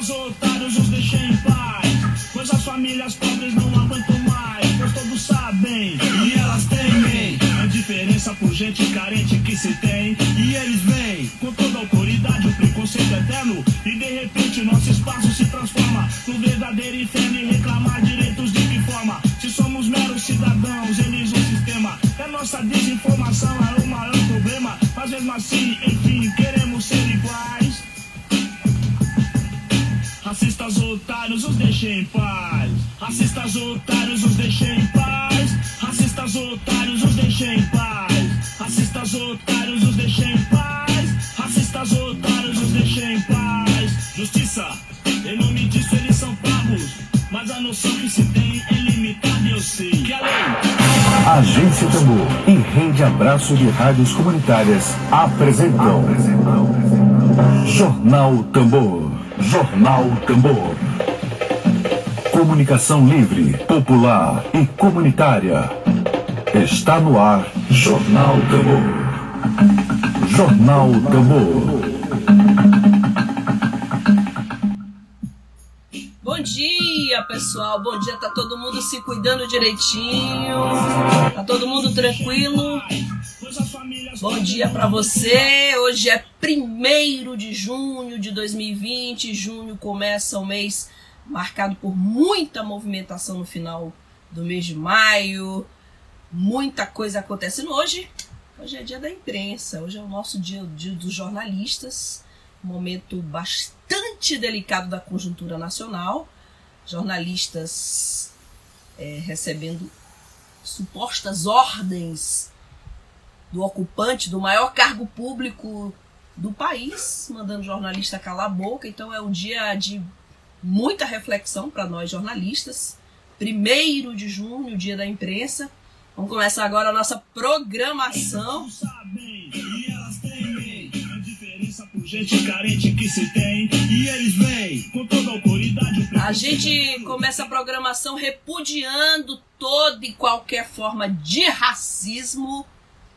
Racistas otários os deixem em paz. Pois as famílias pobres não aguentam mais. Pois todos sabem e elas temem. A diferença por gente carente que se tem. E eles vêm com toda a autoridade, o preconceito eterno. E de repente nosso espaço se transforma no verdadeiro inferno. E reclamar direitos de que forma? Se somos meros cidadãos, eles um sistema. É nossa desinformação, é o maior problema. Mas mesmo assim, enfim, queremos Racistas otários, os deixem em paz. Racistas otários, os deixem em paz. Racistas otários, os deixem em paz. Racistas otários, os deixem em paz. Racistas otários, os deixem em paz. Justiça, em nome disso eles são pagos. Mas a noção que se tem é limitada, eu sei. Que a lei. Agência Tambor e Rede Abraço de Rádios Comunitárias apresentam Jornal Tambor. Jornal Tambor. Comunicação livre, popular e comunitária. Está no ar Jornal Tambor. Jornal Tambor. Bom dia, pessoal. Bom dia. Tá todo mundo se cuidando direitinho. Tá todo mundo tranquilo. Bom dia para você. Hoje é 1 de junho de 2020. Junho começa o mês marcado por muita movimentação no final do mês de maio. Muita coisa acontecendo hoje. Hoje é dia da imprensa. Hoje é o nosso dia, dia dos jornalistas. Momento bastante delicado da conjuntura nacional. Jornalistas é, recebendo supostas ordens do ocupante do maior cargo público do país, mandando jornalista calar a boca. Então é um dia de muita reflexão para nós jornalistas. Primeiro de junho, dia da imprensa. Vamos começar agora a nossa programação. sabem e elas temem a diferença por gente carente que se tem e eles vêm com toda a autoridade o A gente começa a programação repudiando toda e qualquer forma de racismo.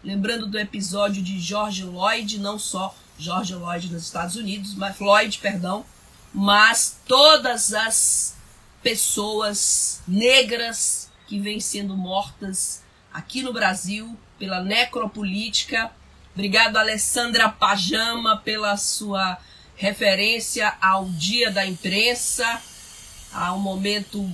Lembrando do episódio de George Lloyd, não só George Lloyd nos Estados Unidos, mas Floyd, perdão, mas todas as pessoas negras que vêm sendo mortas aqui no Brasil pela necropolítica. Obrigado, Alessandra Pajama, pela sua referência ao Dia da Imprensa, ao momento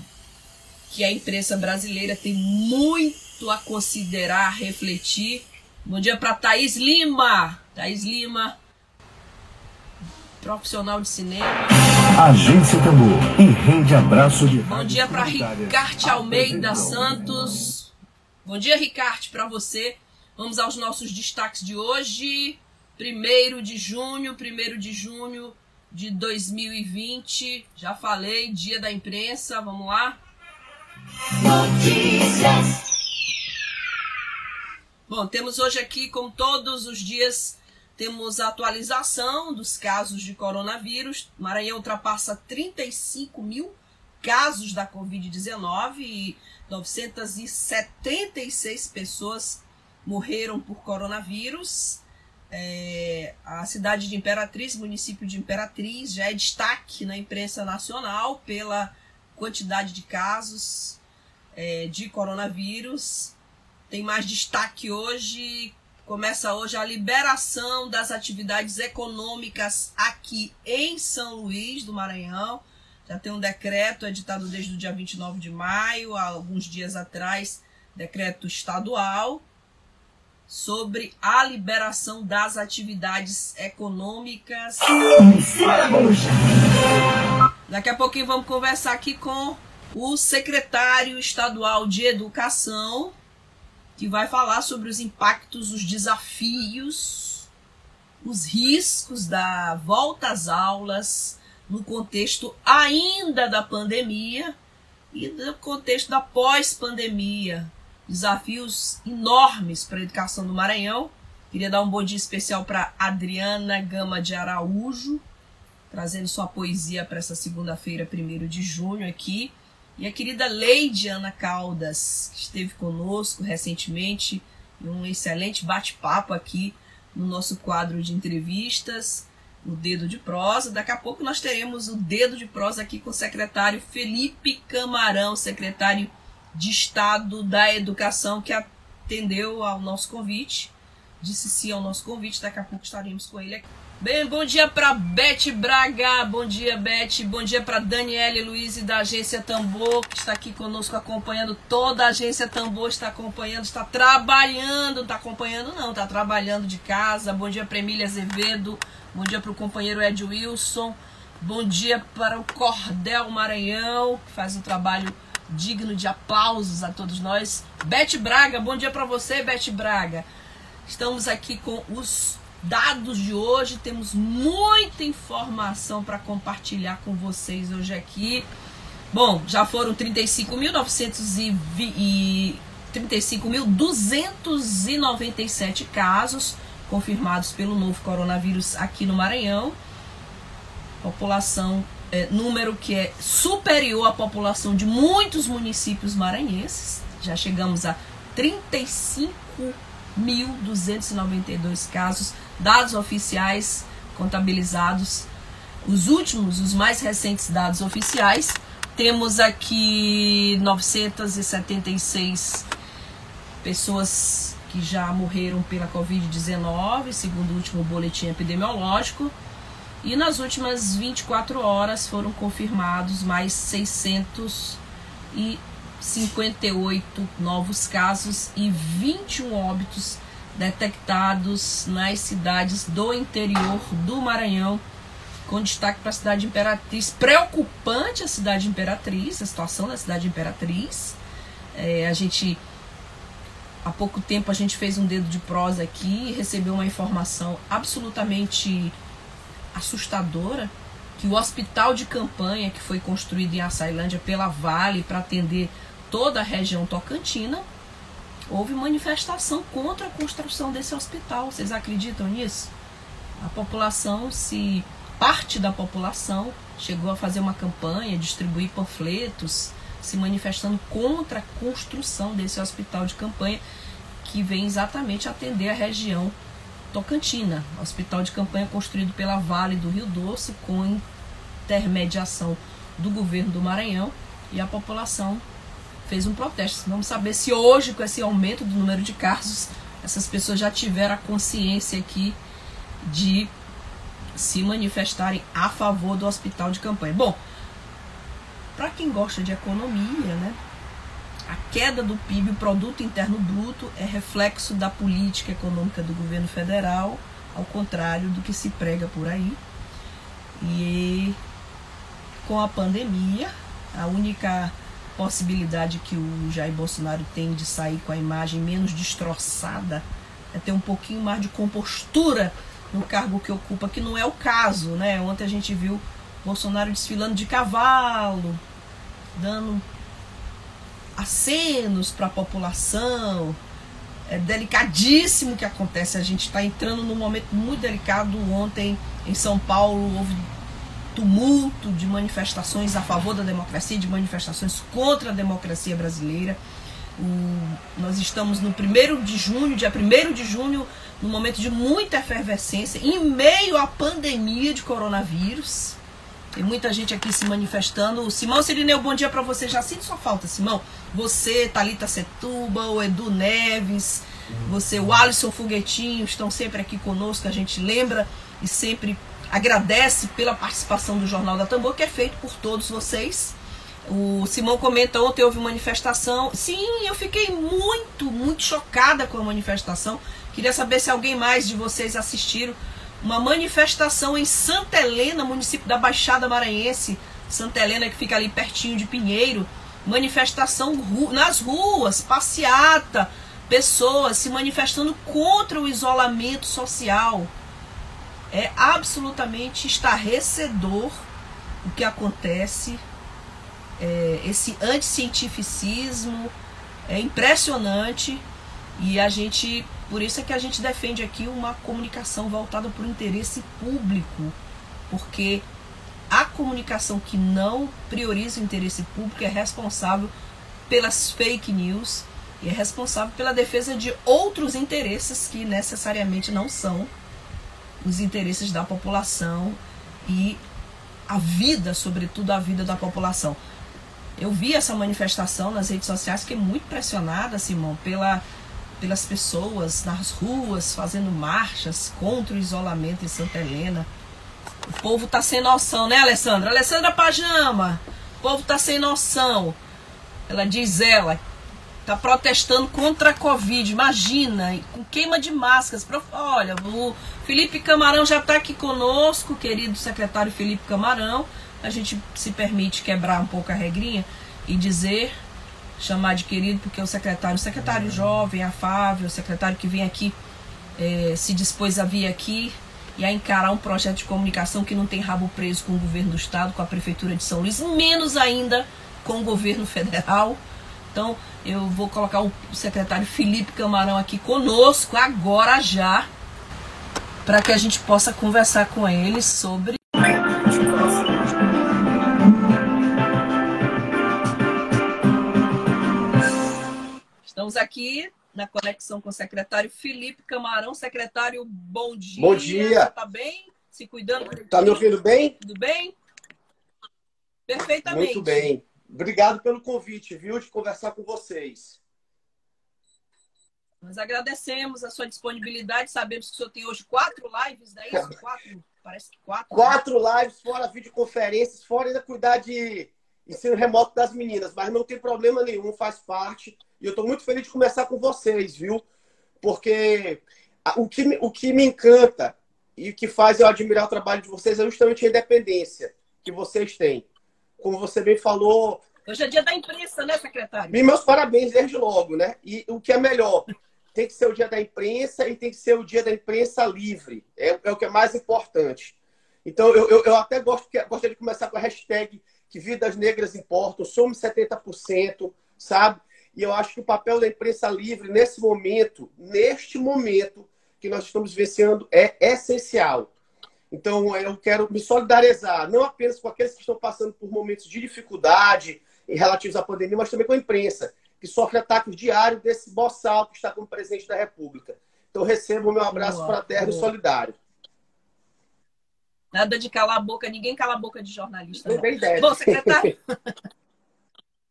que a imprensa brasileira tem muito a considerar, refletir. Bom dia para Thaís Lima. Thaís Lima, profissional de cinema. Agência Tambor e Rede Abraço de Bom dia para Ricarte Almeida Santos. Bom dia, Ricarte, para você. Vamos aos nossos destaques de hoje. 1 de junho, 1 de junho de 2020. Já falei, dia da imprensa. Vamos lá. Bom, temos hoje aqui, como todos os dias, temos a atualização dos casos de coronavírus. Maranhão ultrapassa 35 mil casos da Covid-19 e 976 pessoas morreram por coronavírus. É, a cidade de Imperatriz, município de Imperatriz, já é destaque na imprensa nacional pela quantidade de casos é, de coronavírus. Tem mais destaque hoje. Começa hoje a liberação das atividades econômicas aqui em São Luís do Maranhão. Já tem um decreto editado desde o dia 29 de maio, há alguns dias atrás, decreto estadual sobre a liberação das atividades econômicas. Daqui a pouquinho vamos conversar aqui com o secretário estadual de Educação, que vai falar sobre os impactos, os desafios, os riscos da volta às aulas no contexto ainda da pandemia e no contexto da pós-pandemia. Desafios enormes para a educação do Maranhão. Queria dar um bom dia especial para Adriana Gama de Araújo, trazendo sua poesia para essa segunda-feira, 1 de junho, aqui. E a querida Leide Ana Caldas, que esteve conosco recentemente, em um excelente bate-papo aqui no nosso quadro de entrevistas. o Dedo de Prosa. Daqui a pouco nós teremos o Dedo de Prosa aqui com o secretário Felipe Camarão, secretário de Estado da Educação, que atendeu ao nosso convite, disse sim ao nosso convite. Daqui a pouco estaremos com ele aqui. Bem, bom dia para Beth Braga, bom dia Beth, bom dia para Daniele Luiz da Agência Tambor, que está aqui conosco acompanhando, toda a Agência Tambor está acompanhando, está trabalhando, está acompanhando não, está trabalhando de casa, bom dia para Emília Azevedo, bom dia para o companheiro Ed Wilson, bom dia para o Cordel Maranhão, que faz um trabalho digno de aplausos a todos nós, Beth Braga, bom dia para você Beth Braga, estamos aqui com os dados de hoje, temos muita informação para compartilhar com vocês hoje aqui. Bom, já foram 35.297 casos confirmados pelo novo coronavírus aqui no Maranhão. População, é, número que é superior à população de muitos municípios maranhenses. Já chegamos a 35 1.292 casos, dados oficiais contabilizados. Os últimos, os mais recentes dados oficiais, temos aqui 976 pessoas que já morreram pela Covid-19, segundo o último boletim epidemiológico. E nas últimas 24 horas foram confirmados mais 600 e 58 novos casos e 21 óbitos detectados nas cidades do interior do Maranhão, com destaque para a cidade Imperatriz. Preocupante a cidade Imperatriz, a situação da cidade Imperatriz. É, a gente, há pouco tempo, a gente fez um dedo de prosa aqui e recebeu uma informação absolutamente assustadora que o hospital de campanha que foi construído em Açailândia pela Vale para atender toda a região tocantina, houve manifestação contra a construção desse hospital. Vocês acreditam nisso? A população, se parte da população chegou a fazer uma campanha, distribuir panfletos, se manifestando contra a construção desse hospital de campanha que vem exatamente atender a região tocantina. Hospital de campanha construído pela Vale do Rio Doce com intermediação do governo do Maranhão e a população fez um protesto. Vamos saber se hoje, com esse aumento do número de casos, essas pessoas já tiveram a consciência aqui de se manifestarem a favor do hospital de campanha. Bom, para quem gosta de economia, né, a queda do PIB, o produto interno bruto, é reflexo da política econômica do governo federal, ao contrário do que se prega por aí. E com a pandemia, a única possibilidade que o Jair Bolsonaro tem de sair com a imagem menos destroçada, é ter um pouquinho mais de compostura no cargo que ocupa, que não é o caso, né? Ontem a gente viu Bolsonaro desfilando de cavalo, dando acenos para a população. É delicadíssimo o que acontece. A gente está entrando num momento muito delicado. Ontem em São Paulo houve tumulto de manifestações a favor da democracia, de manifestações contra a democracia brasileira. O, nós estamos no primeiro de junho, dia 1 de junho, num momento de muita efervescência, em meio à pandemia de coronavírus. Tem muita gente aqui se manifestando. O Simão Sirineu, bom dia para você. Já sinto sua falta, Simão. Você, Talita Setuba, o Edu Neves, você, o Alisson Foguetinho, estão sempre aqui conosco. A gente lembra e sempre agradece pela participação do Jornal da Tambor, que é feito por todos vocês. O Simão comenta, ontem houve manifestação. Sim, eu fiquei muito, muito chocada com a manifestação. Queria saber se alguém mais de vocês assistiram uma manifestação em Santa Helena, município da Baixada Maranhense. Santa Helena, que fica ali pertinho de Pinheiro. Manifestação nas ruas, passeata, pessoas se manifestando contra o isolamento social é absolutamente estarrecedor o que acontece, é, esse anticientificismo. É impressionante e a gente, por isso é que a gente defende aqui uma comunicação voltada para o interesse público, porque a comunicação que não prioriza o interesse público é responsável pelas fake news e é responsável pela defesa de outros interesses que necessariamente não são os interesses da população e a vida, sobretudo a vida da população. Eu vi essa manifestação nas redes sociais, que é muito pressionada, Simão, pela, pelas pessoas nas ruas fazendo marchas contra o isolamento em Santa Helena. O povo tá sem noção, né, Alessandra? Alessandra Pajama, o povo tá sem noção. Ela diz ela, tá protestando contra a Covid. Imagina, com queima de máscaras. Olha, o Felipe Camarão já está aqui conosco, querido secretário Felipe Camarão. A gente se permite quebrar um pouco a regrinha e dizer, chamar de querido, porque o secretário, o secretário jovem, afável, o secretário que vem aqui, é, se dispôs a vir aqui e a encarar um projeto de comunicação que não tem rabo preso com o governo do estado, com a prefeitura de São Luís, menos ainda com o governo federal. Então, eu vou colocar o secretário Felipe Camarão aqui conosco agora já, para que a gente possa conversar com ele sobre. Estamos aqui na conexão com o secretário Felipe Camarão. Secretário, bom dia. Bom dia. Tá bem? Se cuidando? Tá me ouvindo bem? Tudo bem? Perfeitamente. Muito bem. Obrigado pelo convite, viu, de conversar com vocês. Nós agradecemos a sua disponibilidade. Sabemos que o senhor tem hoje quatro lives, não é isso? Quatro, parece que quatro. Né? Quatro né? lives, fora videoconferências, fora ainda cuidar de ensino remoto das meninas. Mas não tem problema nenhum, faz parte. E eu estou muito feliz de conversar com vocês, viu? Porque o que, o que me encanta e o que faz eu admirar o trabalho de vocês é justamente a independência que vocês têm como você bem falou. Hoje é dia da imprensa, né, secretário? E meus parabéns desde logo, né? E o que é melhor, tem que ser o dia da imprensa e tem que ser o dia da imprensa livre. É, é o que é mais importante. Então, eu, eu, eu até gosto, gostaria de começar com a hashtag que vidas negras importam, somos 70%, sabe? E eu acho que o papel da imprensa livre, nesse momento, neste momento que nós estamos vivenciando, é essencial. Então, eu quero me solidarizar, não apenas com aqueles que estão passando por momentos de dificuldade em relativos à pandemia, mas também com a imprensa, que sofre ataques diários desse boçal que está como presidente da República. Então, recebo o meu abraço fraterno e solidário. Nada de calar a boca, ninguém cala a boca de jornalista. Não. ideia. Bom, secretário.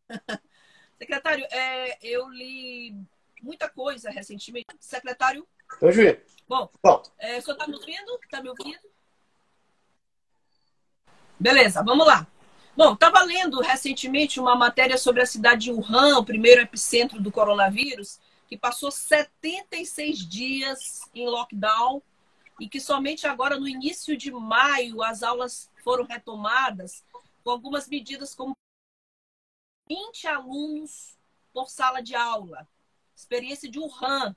secretário, é, eu li muita coisa recentemente. Secretário. Juiz. Bom, Bom. É, o senhor está me ouvindo? Está me ouvindo? Beleza, vamos lá. Bom, estava lendo recentemente uma matéria sobre a cidade de Wuhan, o primeiro epicentro do coronavírus, que passou 76 dias em lockdown e que somente agora, no início de maio, as aulas foram retomadas com algumas medidas como 20 alunos por sala de aula. Experiência de Wuhan,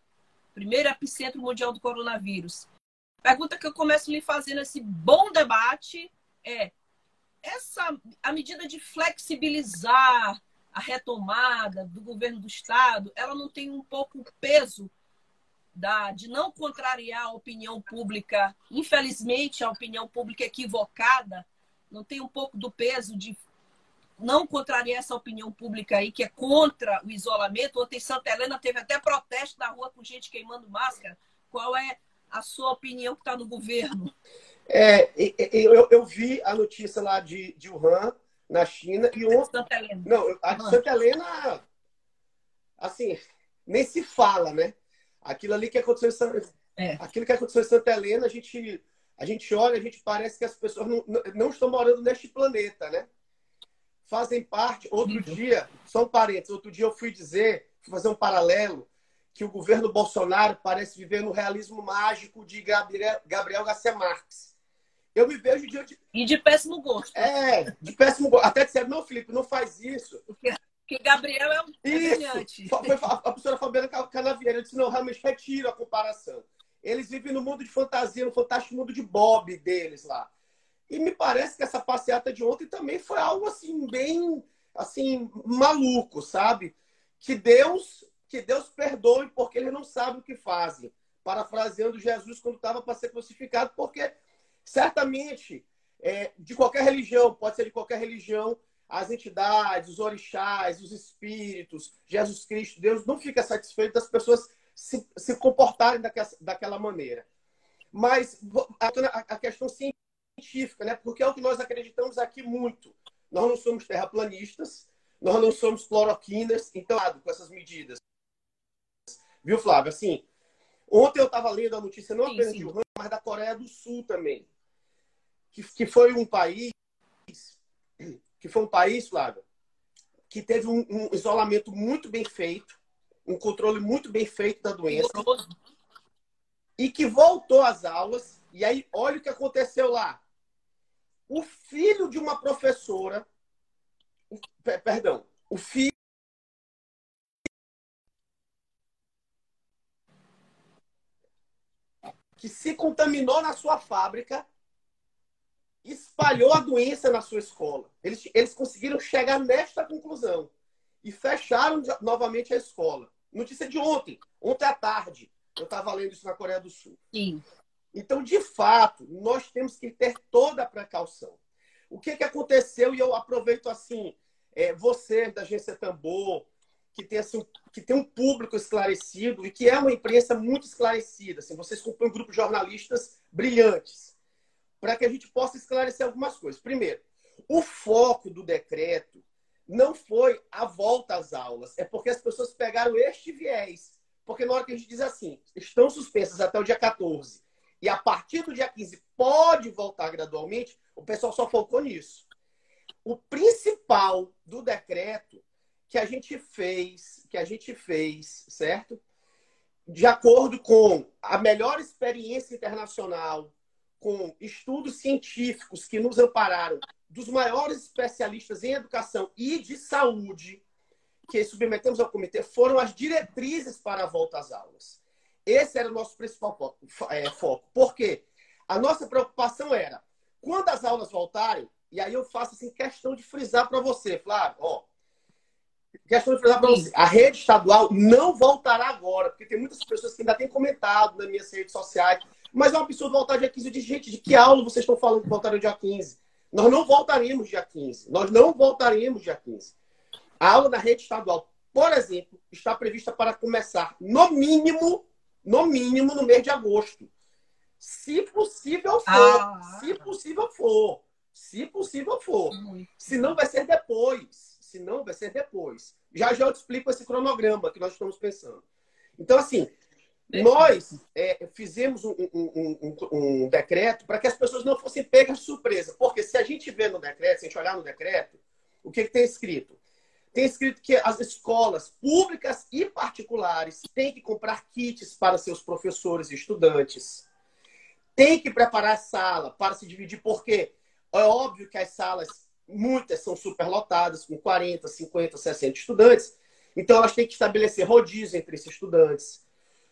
primeiro epicentro mundial do coronavírus. Pergunta que eu começo lhe fazendo esse bom debate é: essa a medida de flexibilizar a retomada do governo do estado, ela não tem um pouco o peso da, de não contrariar a opinião pública, infelizmente a opinião pública equivocada, não tem um pouco do peso de não contrariar essa opinião pública aí que é contra o isolamento. Ontem Santa Helena teve até protesto na rua com gente queimando máscara. Qual é a sua opinião que está no governo? É, eu, eu, vi a notícia lá de, de Wuhan, na China, e ontem. Santa Helena. Não, a de Santa Helena, assim, nem se fala, né? Aquilo ali que aconteceu em Santa, é. aquilo que aconteceu em Santa Helena, a gente, a gente olha, a gente parece que as pessoas não, não estão morando neste planeta, né? Fazem parte. Outro uhum. dia, só um parênteses, outro dia eu fui dizer, fui fazer um paralelo, que o governo Bolsonaro parece viver no realismo mágico de Gabriel, Gabriel Garcia Marques eu me vejo diante. E de péssimo gosto. É, de péssimo gosto. Até disseram, não, Felipe, não faz isso. Porque, porque Gabriel é um brilhante. A professora Fabiana Canavieira disse, não, realmente retiro a comparação. Eles vivem no mundo de fantasia, no fantástico mundo de Bob deles lá. E me parece que essa passeata de ontem também foi algo assim, bem assim, maluco, sabe? Que Deus, que Deus perdoe porque eles não sabem o que fazem. Parafraseando Jesus quando estava para ser crucificado, porque Certamente, é, de qualquer religião, pode ser de qualquer religião, as entidades, os orixás, os espíritos, Jesus Cristo, Deus não fica satisfeito das pessoas se, se comportarem daquela, daquela maneira. Mas a questão científica, né? Porque é o que nós acreditamos aqui muito. Nós não somos terraplanistas, nós não somos cloroquinas, então, com essas medidas. Viu, Flávio? Assim, ontem eu estava lendo a notícia não apenas sim, sim. de Wuhan, mas da Coreia do Sul também. Que, que foi um país que foi um país, Flávio, que teve um, um, isolamento muito bem feito, um controle muito bem feito da doença. E que voltou às aulas. E aí, olha o que aconteceu lá. O filho de uma professora, perdão, o filho que se contaminou na sua fábrica espalhou a doença na sua escola. Eles, eles conseguiram chegar nesta conclusão e fecharam novamente a escola. Notícia de ontem, ontem à tarde. Eu estava lendo isso na Coreia do Sul. Sim. Então, de fato, nós temos que ter toda a precaução. O que, que aconteceu? E eu aproveito assim, é, você da agência Tambor, que tem, assim, que tem um público esclarecido e que é uma imprensa muito esclarecida. Assim, vocês compõem um grupo de jornalistas brilhantes para que a gente possa esclarecer algumas coisas. Primeiro, o foco do decreto não foi a volta às aulas, é porque as pessoas pegaram este viés. Porque na hora que a gente diz assim, estão suspensas até o dia 14, e a partir do dia 15 pode voltar gradualmente, o pessoal só focou nisso. O principal do decreto que a gente fez, que a gente fez, certo? De acordo com a melhor experiência internacional, com estudos científicos que nos ampararam dos maiores especialistas em educação e de saúde que submetemos ao comitê foram as diretrizes para a volta às aulas. Esse era o nosso principal foco. É, foco. Por quê? A nossa preocupação era, quando as aulas voltarem, e aí eu faço assim, questão de frisar para você, Flávio, ó, questão de para você, a rede estadual não voltará agora, porque tem muitas pessoas que ainda têm comentado nas minhas redes sociais, mas é um absurdo voltar dia 15. de gente, de que aula vocês estão falando que voltaram dia 15? Nós não voltaremos dia 15. Nós não voltaremos dia 15. A aula na rede estadual, por exemplo, está prevista para começar no mínimo, no mínimo, no mês de agosto. Se possível for. Ah. Se possível for. Se possível for. Se não, vai ser depois. Se não, vai ser depois. Já já eu te explico esse cronograma que nós estamos pensando. Então, assim, nós é, fizemos um, um, um, um decreto para que as pessoas não fossem pegas de surpresa. Porque se a gente vê no decreto, se a gente olhar no decreto, o que, que tem escrito? Tem escrito que as escolas públicas e particulares têm que comprar kits para seus professores e estudantes. Tem que preparar sala para se dividir, porque é óbvio que as salas, muitas são superlotadas, com 40, 50, 60 estudantes. Então, elas têm que estabelecer rodízio entre esses estudantes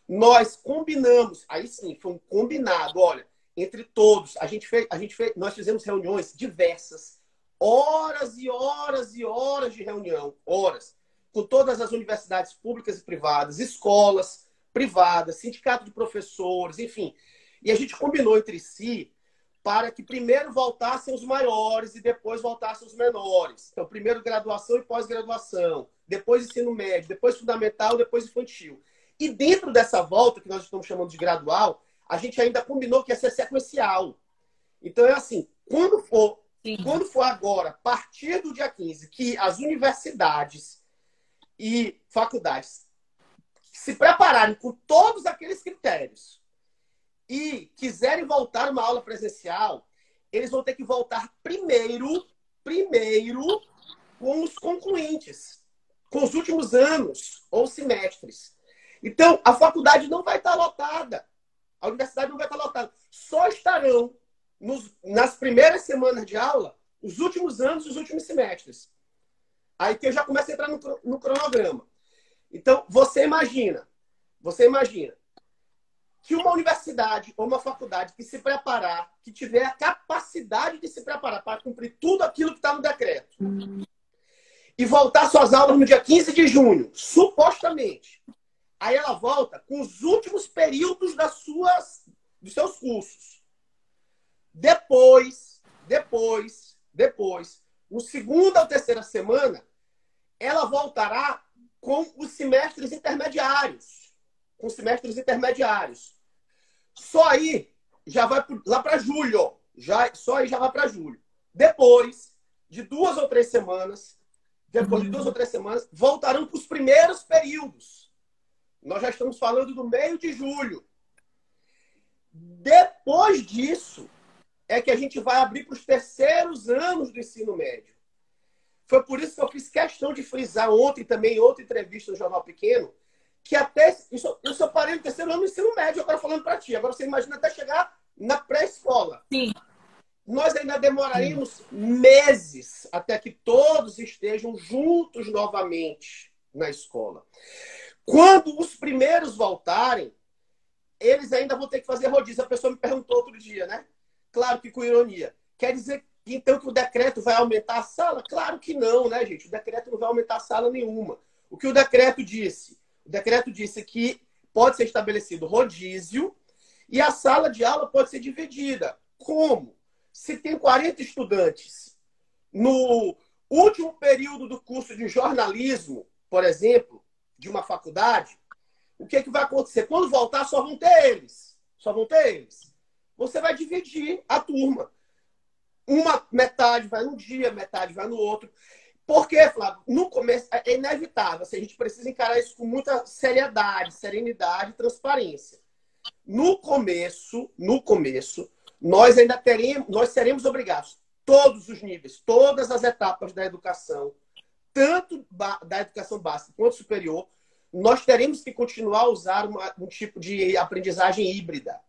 nós combinamos, aí sim, foi um combinado, olha, entre todos. A gente fez, a gente fez, nós fizemos reuniões diversas, horas e horas e horas de reunião, horas, com todas as universidades públicas e privadas, escolas privadas, sindicato de professores, enfim. E a gente combinou entre si para que primeiro voltassem os maiores e depois voltassem os menores. Então, primeiro graduação e pós-graduação, depois ensino médio, depois fundamental, depois infantil. E dentro dessa volta, que nós estamos chamando de gradual, a gente ainda combinou que ia ser sequencial. Então é assim, quando for, quando for agora, a partir do dia 15, que as universidades e faculdades se prepararem com todos aqueles critérios e quiserem voltar uma aula presencial, eles vão ter que voltar primeiro, primeiro com os concluintes, com os últimos anos ou semestres. Então, a faculdade não vai estar lotada. A universidade não vai estar lotada. Só estarão nos, nas primeiras semanas de aula os últimos anos e os últimos semestres. Aí que eu já começo a entrar no, no cronograma. Então, você imagina, você imagina que uma universidade ou uma faculdade que se preparar, que tiver a capacidade de se preparar para cumprir tudo aquilo que está no decreto, e voltar suas aulas no dia 15 de junho, supostamente, Aí ela volta com os últimos períodos das suas, dos seus cursos. Depois, depois, depois, no segunda ou terceira semana, ela voltará com os semestres intermediários. Com semestres intermediários. Só aí já vai lá para julho. Já, só aí já vai para julho. Depois de duas ou três semanas, depois de duas ou três semanas, voltarão para os primeiros períodos. Nós já estamos falando do meio de julho. Depois disso, é que a gente vai abrir para os terceiros anos do ensino médio. Foi por isso que eu fiz questão de frisar ontem também, em outra entrevista no Jornal Pequeno, que até. Isso, eu só parei no terceiro ano do ensino médio, agora falando para ti. Agora você imagina até chegar na pré-escola. Sim. Nós ainda demoraríamos meses até que todos estejam juntos novamente na escola. Quando os primeiros voltarem, eles ainda vão ter que fazer rodízio. A pessoa me perguntou outro dia, né? Claro que com ironia. Quer dizer então que o decreto vai aumentar a sala? Claro que não, né, gente? O decreto não vai aumentar a sala nenhuma. O que o decreto disse? O decreto disse que pode ser estabelecido rodízio e a sala de aula pode ser dividida. Como? Se tem 40 estudantes no último período do curso de jornalismo, por exemplo, de uma faculdade, o que, é que vai acontecer? Quando voltar, só vão ter eles. Só vão ter eles. Você vai dividir a turma. Uma metade vai num dia, metade vai no outro. Porque, Flávio, no começo é inevitável. Assim, a gente precisa encarar isso com muita seriedade, serenidade e transparência. No começo, no começo, nós ainda teremos, nós seremos obrigados, todos os níveis, todas as etapas da educação, tanto da educação básica quanto superior, nós teremos que continuar a usar uma, um tipo de aprendizagem híbrida.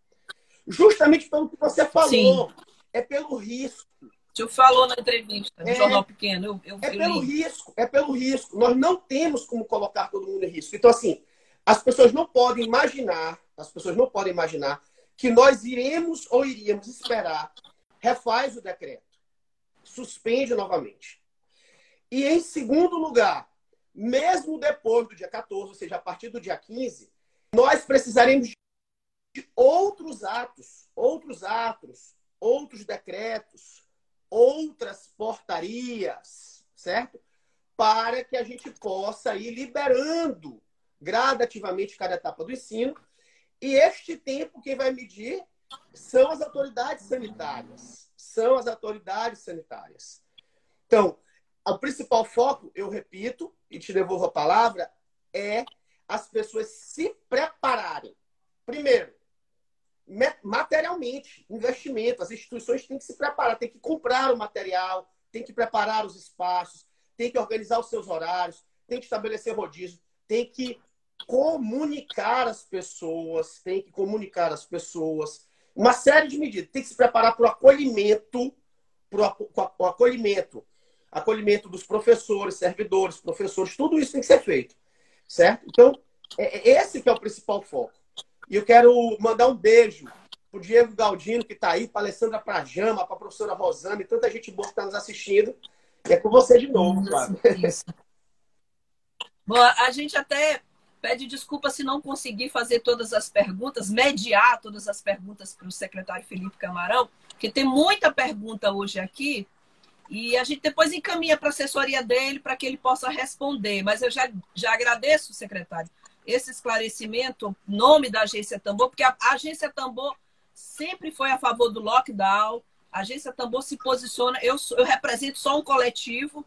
Justamente pelo que você falou. Sim. É pelo risco. O senhor falou na entrevista, no é, Jornal Pequeno. Eu, eu, é pelo risco, é pelo risco. Nós não temos como colocar todo mundo em risco. Então, assim, as pessoas não podem imaginar, as pessoas não podem imaginar que nós iremos ou iríamos esperar, refaz o decreto, suspende novamente. E em segundo lugar, mesmo depois do dia 14, ou seja, a partir do dia 15, nós precisaremos de outros atos, outros atos, outros decretos, outras portarias, certo? Para que a gente possa ir liberando gradativamente cada etapa do ensino. E este tempo, quem vai medir são as autoridades sanitárias. São as autoridades sanitárias. Então, o principal foco, eu repito, e te devolvo a palavra, é as pessoas se prepararem. Primeiro, materialmente, investimento. As instituições têm que se preparar, têm que comprar o material, têm que preparar os espaços, têm que organizar os seus horários, têm que estabelecer rodízio, têm que comunicar as pessoas, têm que comunicar as pessoas. Uma série de medidas. Tem que se preparar para o acolhimento, para o acolhimento acolhimento dos professores, servidores, professores, tudo isso tem que ser feito, certo? Então, é, é esse que é o principal foco. E eu quero mandar um beijo para o Diego Galdino, que está aí, para a Alessandra Prajama, para a professora Rosana e tanta gente boa que está nos assistindo. E é com você de novo. Bom, a gente até pede desculpa se não conseguir fazer todas as perguntas, mediar todas as perguntas para o secretário Felipe Camarão, porque tem muita pergunta hoje aqui e a gente depois encaminha para a assessoria dele para que ele possa responder. Mas eu já, já agradeço, secretário, esse esclarecimento, nome da agência Tambor, porque a, agência Tambor sempre foi a favor do lockdown. A agência Tambor se posiciona. Eu, eu represento só um coletivo,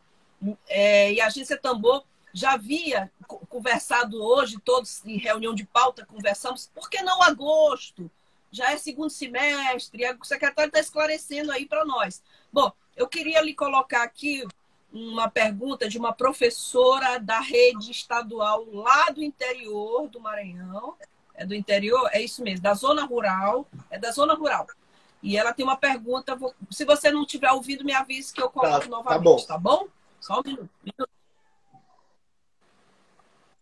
é, e a agência Tambor já havia conversado hoje, todos em reunião de pauta, conversamos, por que não agosto? Já é segundo semestre, e o secretário está esclarecendo aí para nós. Bom, eu queria lhe colocar aqui uma pergunta de uma professora da rede estadual lá do interior do Maranhão. É do interior? É isso mesmo, da zona rural. É da zona rural. E ela tem uma pergunta. Se você não tiver ouvido, me avise que eu coloco tá, novamente, tá bom. tá bom? Só um minuto.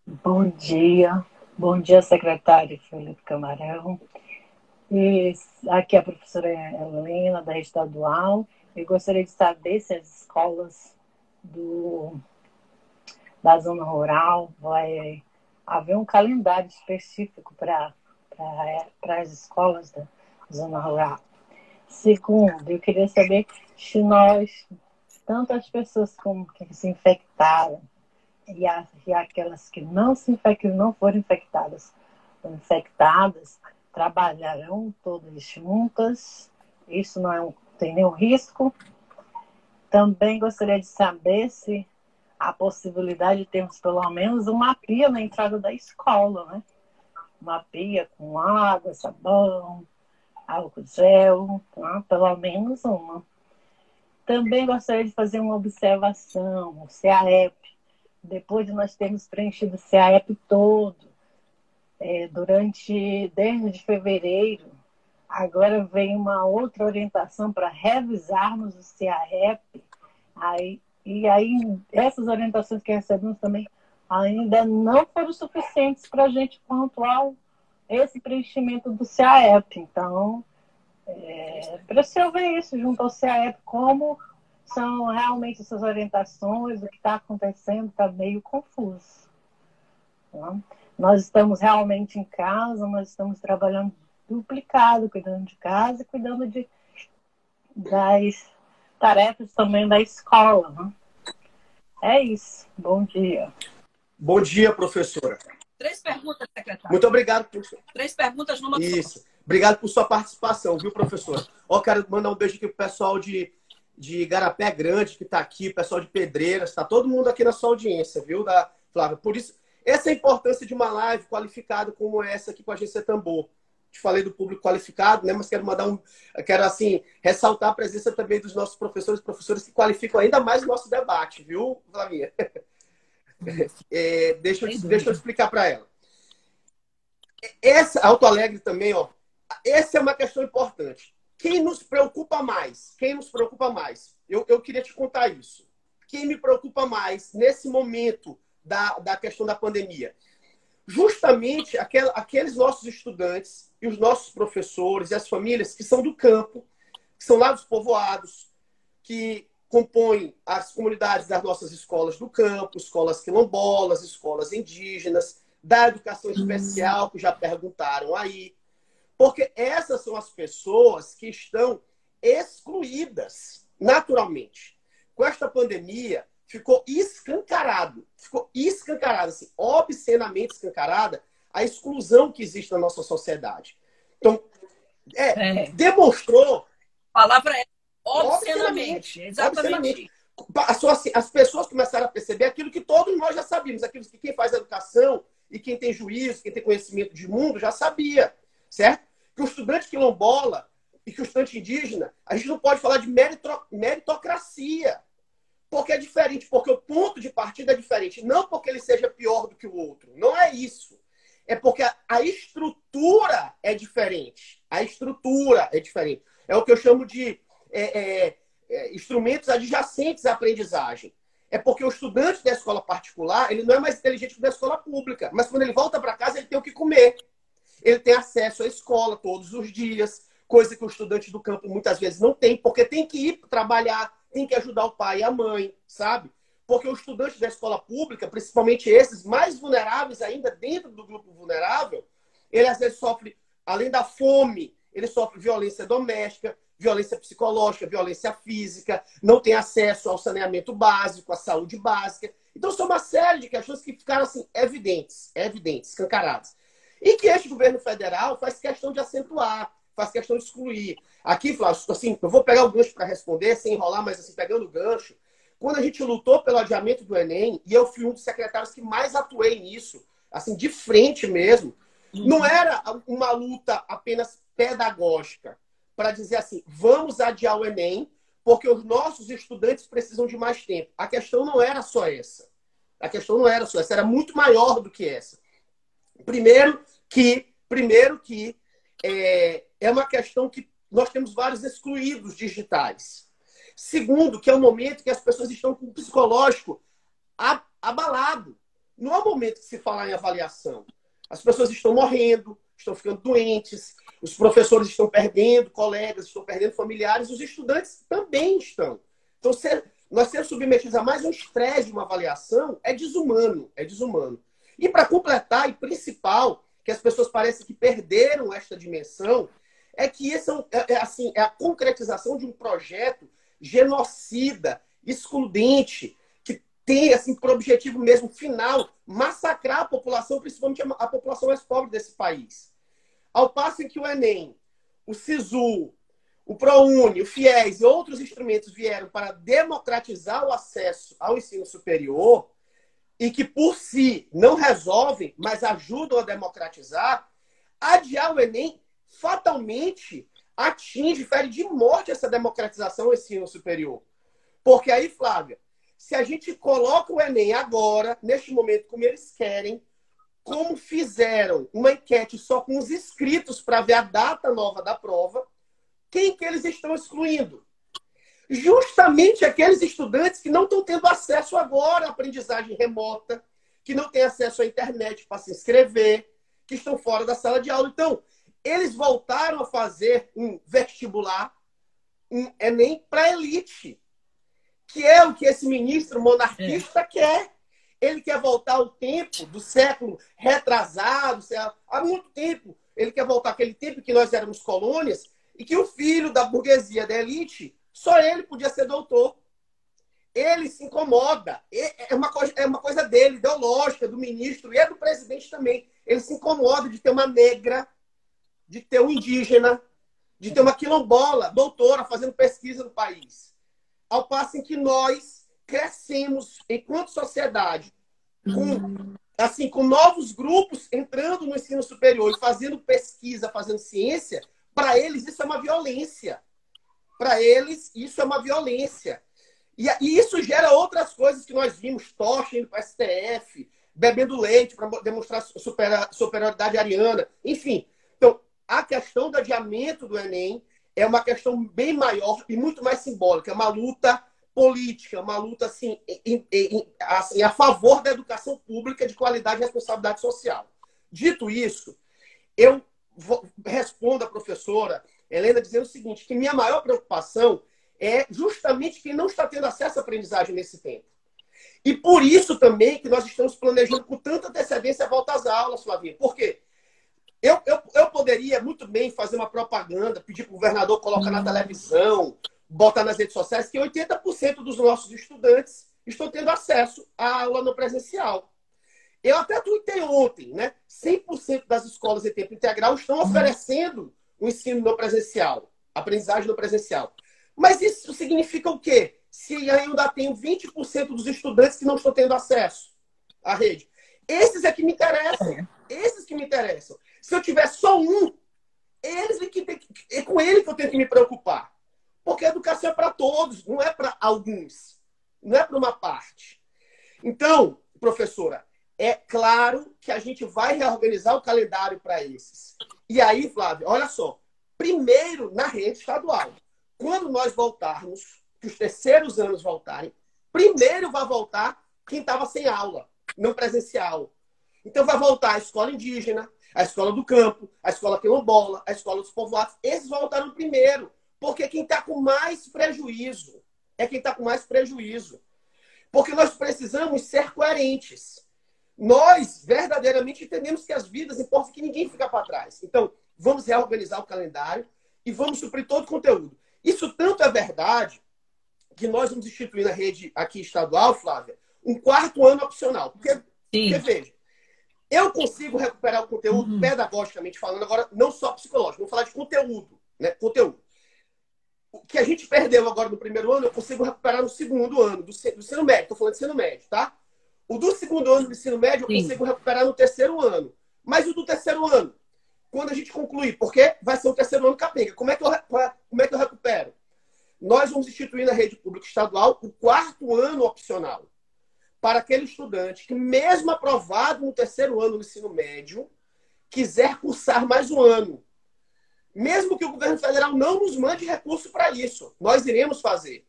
Bom dia. Bom dia, secretário Felipe Camarão. E aqui é a professora Helena, da rede estadual. Eu gostaria de saber se as escolas do, da zona rural vai haver um calendário específico para as escolas da zona rural. Segundo, eu queria saber se nós, tanto as pessoas como que se infectaram e, as, e aquelas que não se infectaram, não foram infectadas, infectadas, trabalharão todas juntas. Isso não é um, tem nenhum risco. Também gostaria de saber se a possibilidade de termos pelo menos uma pia na entrada da escola, né? Uma pia com água, sabão, álcool gel, tá? pelo menos uma. Também gostaria de fazer uma observação, o CAEP. Depois de nós termos preenchido o CAEP todo, é, durante, desde fevereiro, agora vem uma outra orientação para revisarmos o CAEP. Aí, e aí, essas orientações que recebemos também ainda não foram suficientes para a gente pontuar esse preenchimento do CAEP. Então, é, precisa ver isso junto ao CAEP, como são realmente essas orientações, o que está acontecendo está meio confuso. Tá? Nós estamos realmente em casa, nós estamos trabalhando duplicado, cuidando de casa e cuidando de, das tarefas também da escola. Né? É isso. Bom dia. Bom dia, professora. Três perguntas, secretário. Muito obrigado. Professor. Três perguntas numa Isso. Obrigado por sua participação, viu, professora? Ó, quero mandar um beijo aqui pro pessoal de, de Garapé Grande que está aqui, pessoal de Pedreiras, está todo mundo aqui na sua audiência, viu, da Flávia? Por isso, essa é a importância de uma live qualificada como essa aqui com a Agência Tambor. Te falei do público qualificado, né? Mas quero mandar um. Quero, assim, ressaltar a presença também dos nossos professores e professores que qualificam ainda mais o nosso debate, viu, Flavinha? É, deixa, eu, deixa eu explicar para ela. Essa, Alto Alegre também, ó. Essa é uma questão importante. Quem nos preocupa mais? Quem nos preocupa mais? Eu, eu queria te contar isso. Quem me preocupa mais nesse momento da, da questão da pandemia? Justamente aquel, aqueles nossos estudantes e os nossos professores e as famílias que são do campo, que são lá dos povoados, que compõem as comunidades das nossas escolas do campo, escolas quilombolas, escolas indígenas, da educação especial, que já perguntaram aí. Porque essas são as pessoas que estão excluídas naturalmente. Com esta pandemia, ficou escancarado, ficou escancarado, assim, obscenamente escancarada, a exclusão que existe na nossa sociedade. Então, é, é. demonstrou. A palavra é Obscenamente. Exatamente. Obscenamente. As pessoas começaram a perceber aquilo que todos nós já sabíamos, aquilo que quem faz educação e quem tem juízo, quem tem conhecimento de mundo já sabia, certo? Que o estudante quilombola e que o estudante indígena, a gente não pode falar de meritocracia, porque é diferente, porque o ponto de partida é diferente, não porque ele seja pior do que o outro, não é isso. É porque a estrutura é diferente. A estrutura é diferente. É o que eu chamo de é, é, é, instrumentos adjacentes à aprendizagem. É porque o estudante da escola particular, ele não é mais inteligente que da escola pública. Mas quando ele volta para casa, ele tem o que comer. Ele tem acesso à escola todos os dias, coisa que o estudante do campo muitas vezes não tem, porque tem que ir trabalhar, tem que ajudar o pai e a mãe, sabe? Porque o estudante da escola pública, principalmente esses mais vulneráveis ainda dentro do grupo vulnerável, ele às vezes sofre, além da fome, ele sofre violência doméstica, violência psicológica, violência física, não tem acesso ao saneamento básico, à saúde básica. Então, são uma série de questões que ficaram assim, evidentes, evidentes, escancaradas. E que este governo federal faz questão de acentuar, faz questão de excluir. Aqui, Flávio, assim, eu vou pegar o gancho para responder, sem enrolar, mas assim, pegando o gancho. Quando a gente lutou pelo adiamento do Enem, e eu fui um dos secretários que mais atuei nisso, assim, de frente mesmo, uhum. não era uma luta apenas pedagógica para dizer assim: vamos adiar o Enem, porque os nossos estudantes precisam de mais tempo. A questão não era só essa. A questão não era só essa, era muito maior do que essa. Primeiro que, primeiro que é, é uma questão que nós temos vários excluídos digitais. Segundo, que é o momento que as pessoas estão com o psicológico abalado. Não é o momento que se falar em avaliação. As pessoas estão morrendo, estão ficando doentes, os professores estão perdendo colegas, estão perdendo familiares, os estudantes também estão. Então, ser, nós ser submetidos a mais um estresse de uma avaliação é desumano, é desumano. E para completar, e principal, que as pessoas parecem que perderam esta dimensão, é que esse é, é, é, assim, é a concretização de um projeto genocida, excludente, que tem assim, por objetivo mesmo final massacrar a população, principalmente a, a população mais pobre desse país. Ao passo em que o Enem, o SISU, o ProUni, o FIES e outros instrumentos vieram para democratizar o acesso ao ensino superior e que, por si, não resolvem, mas ajudam a democratizar, adiar o Enem fatalmente atinge, fere de morte essa democratização ao ensino superior. Porque aí, Flávia, se a gente coloca o Enem agora, neste momento, como eles querem, como fizeram uma enquete só com os inscritos para ver a data nova da prova, quem que eles estão excluindo? Justamente aqueles estudantes que não estão tendo acesso agora à aprendizagem remota, que não têm acesso à internet para se inscrever, que estão fora da sala de aula. Então, eles voltaram a fazer um vestibular, um Enem para elite, que é o que esse ministro monarquista é. quer. Ele quer voltar ao tempo do século retrasado, há muito tempo. Ele quer voltar aquele tempo que nós éramos colônias e que o filho da burguesia, da elite, só ele podia ser doutor. Ele se incomoda. É uma coisa, é uma coisa dele, ideológica, do ministro e é do presidente também. Ele se incomoda de ter uma negra, de ter um indígena, de ter uma quilombola, doutora, fazendo pesquisa no país. Ao passo em que nós crescemos enquanto sociedade com assim com novos grupos entrando no ensino superior e fazendo pesquisa, fazendo ciência, para eles isso é uma violência. Para eles isso é uma violência. E, e, isso gera outras coisas que nós vimos, Tocha indo para STF, bebendo leite para demonstrar superioridade ariana, enfim. A questão do adiamento do Enem é uma questão bem maior e muito mais simbólica, é uma luta política, uma luta assim, em, em, assim, a favor da educação pública de qualidade e responsabilidade social. Dito isso, eu vou, respondo à professora Helena dizendo o seguinte, que minha maior preocupação é justamente quem não está tendo acesso à aprendizagem nesse tempo. E por isso também que nós estamos planejando com tanta antecedência a volta às aulas, Flavinha. Por quê? Eu, eu, eu poderia muito bem fazer uma propaganda, pedir para o governador colocar na televisão, botar nas redes sociais que 80% dos nossos estudantes estão tendo acesso à aula no presencial. Eu até tuitei ontem, né? 100% das escolas em tempo integral estão uhum. oferecendo o ensino no presencial, aprendizagem no presencial. Mas isso significa o quê? Se ainda tem 20% dos estudantes que não estão tendo acesso à rede. Esses é que me interessam. É. Esses que me interessam. Se eu tiver só um, eles é, que tem, é com ele que eu tenho que me preocupar. Porque a educação é para todos, não é para alguns, não é para uma parte. Então, professora, é claro que a gente vai reorganizar o calendário para esses. E aí, Flávio, olha só. Primeiro, na rede estadual. Quando nós voltarmos, que os terceiros anos voltarem, primeiro vai voltar quem estava sem aula, não presencial. Então, vai voltar a escola indígena, a escola do campo, a escola quilombola, a escola dos povoados. Esses voltaram primeiro. Porque quem está com mais prejuízo é quem está com mais prejuízo. Porque nós precisamos ser coerentes. Nós verdadeiramente entendemos que as vidas importam que ninguém fica para trás. Então, vamos reorganizar o calendário e vamos suprir todo o conteúdo. Isso tanto é verdade que nós vamos instituir na rede aqui estadual, Flávia, um quarto ano opcional. Porque, porque veja, eu consigo recuperar o conteúdo uhum. pedagogicamente falando, agora não só psicológico, vamos falar de conteúdo, né? Conteúdo o que a gente perdeu agora no primeiro ano, eu consigo recuperar no segundo ano, do, do ensino médio. Estou falando de ensino médio, tá? O do segundo ano do ensino médio, eu Sim. consigo recuperar no terceiro ano. Mas o do terceiro ano, quando a gente concluir, porque vai ser o terceiro ano capenga, como é que eu, como é que eu recupero? Nós vamos instituir na rede pública estadual o quarto ano opcional para aquele estudante que, mesmo aprovado no terceiro ano do ensino médio, quiser cursar mais um ano mesmo que o governo federal não nos mande recurso para isso, nós iremos fazer.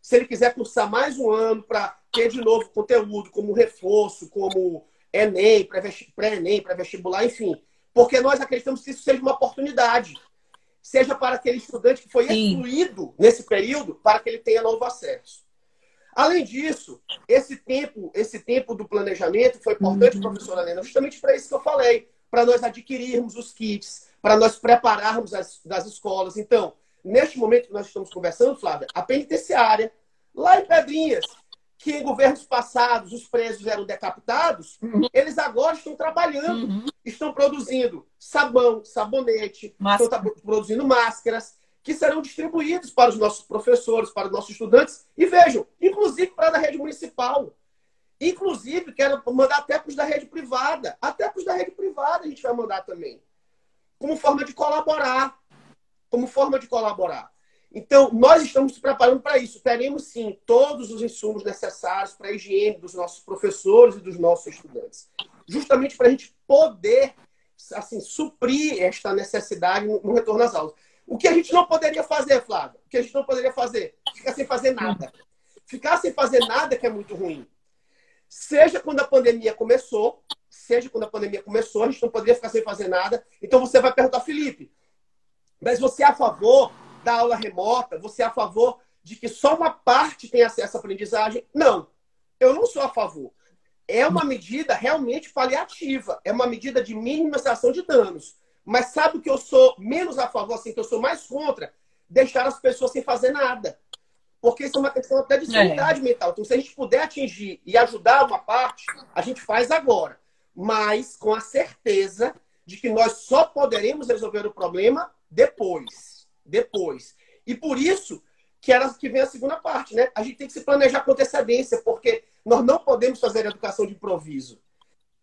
Se ele quiser cursar mais um ano para ter de novo conteúdo, como reforço, como Enem, pré-Enem, pré-vestibular, enfim. Porque nós acreditamos que isso seja uma oportunidade. Seja para aquele estudante que foi excluído nesse período, para que ele tenha novo acesso. Além disso, esse tempo, esse tempo do planejamento foi importante, uhum. professora Helena, justamente para isso que eu falei, para nós adquirirmos os kits, para nós prepararmos as das escolas. Então, neste momento que nós estamos conversando, Flávia, a penitenciária, lá em Pedrinhas, que em governos passados os presos eram decapitados, uhum. eles agora estão trabalhando. Uhum. estão produzindo sabão, sabonete, Máscara. estão produzindo máscaras, que serão distribuídos para os nossos professores, para os nossos estudantes. E vejam, inclusive para a rede municipal. Inclusive, quero mandar até para os da rede privada. Até para os da rede privada a gente vai mandar também. Como forma de colaborar. Como forma de colaborar. Então, nós estamos nos preparando para isso. Teremos, sim, todos os insumos necessários para a higiene dos nossos professores e dos nossos estudantes. Justamente para a gente poder assim, suprir esta necessidade no retorno às aulas. O que a gente não poderia fazer, Flávio? O que a gente não poderia fazer? Ficar sem fazer nada. Ficar sem fazer nada que é muito ruim. Seja quando a pandemia começou, seja quando a pandemia começou, a gente não poderia ficar sem fazer nada. Então você vai perguntar, Felipe, mas você é a favor da aula remota? Você é a favor de que só uma parte tem acesso à aprendizagem? Não, eu não sou a favor. É uma medida realmente paliativa, é uma medida de minimização de danos. Mas sabe o que eu sou menos a favor, assim, que eu sou mais contra? Deixar as pessoas sem fazer nada. Porque isso é uma questão até de sanidade é. mental. Então, se a gente puder atingir e ajudar uma parte, a gente faz agora. Mas com a certeza de que nós só poderemos resolver o problema depois. Depois. E por isso que era que vem a segunda parte, né? A gente tem que se planejar com antecedência, porque nós não podemos fazer educação de improviso.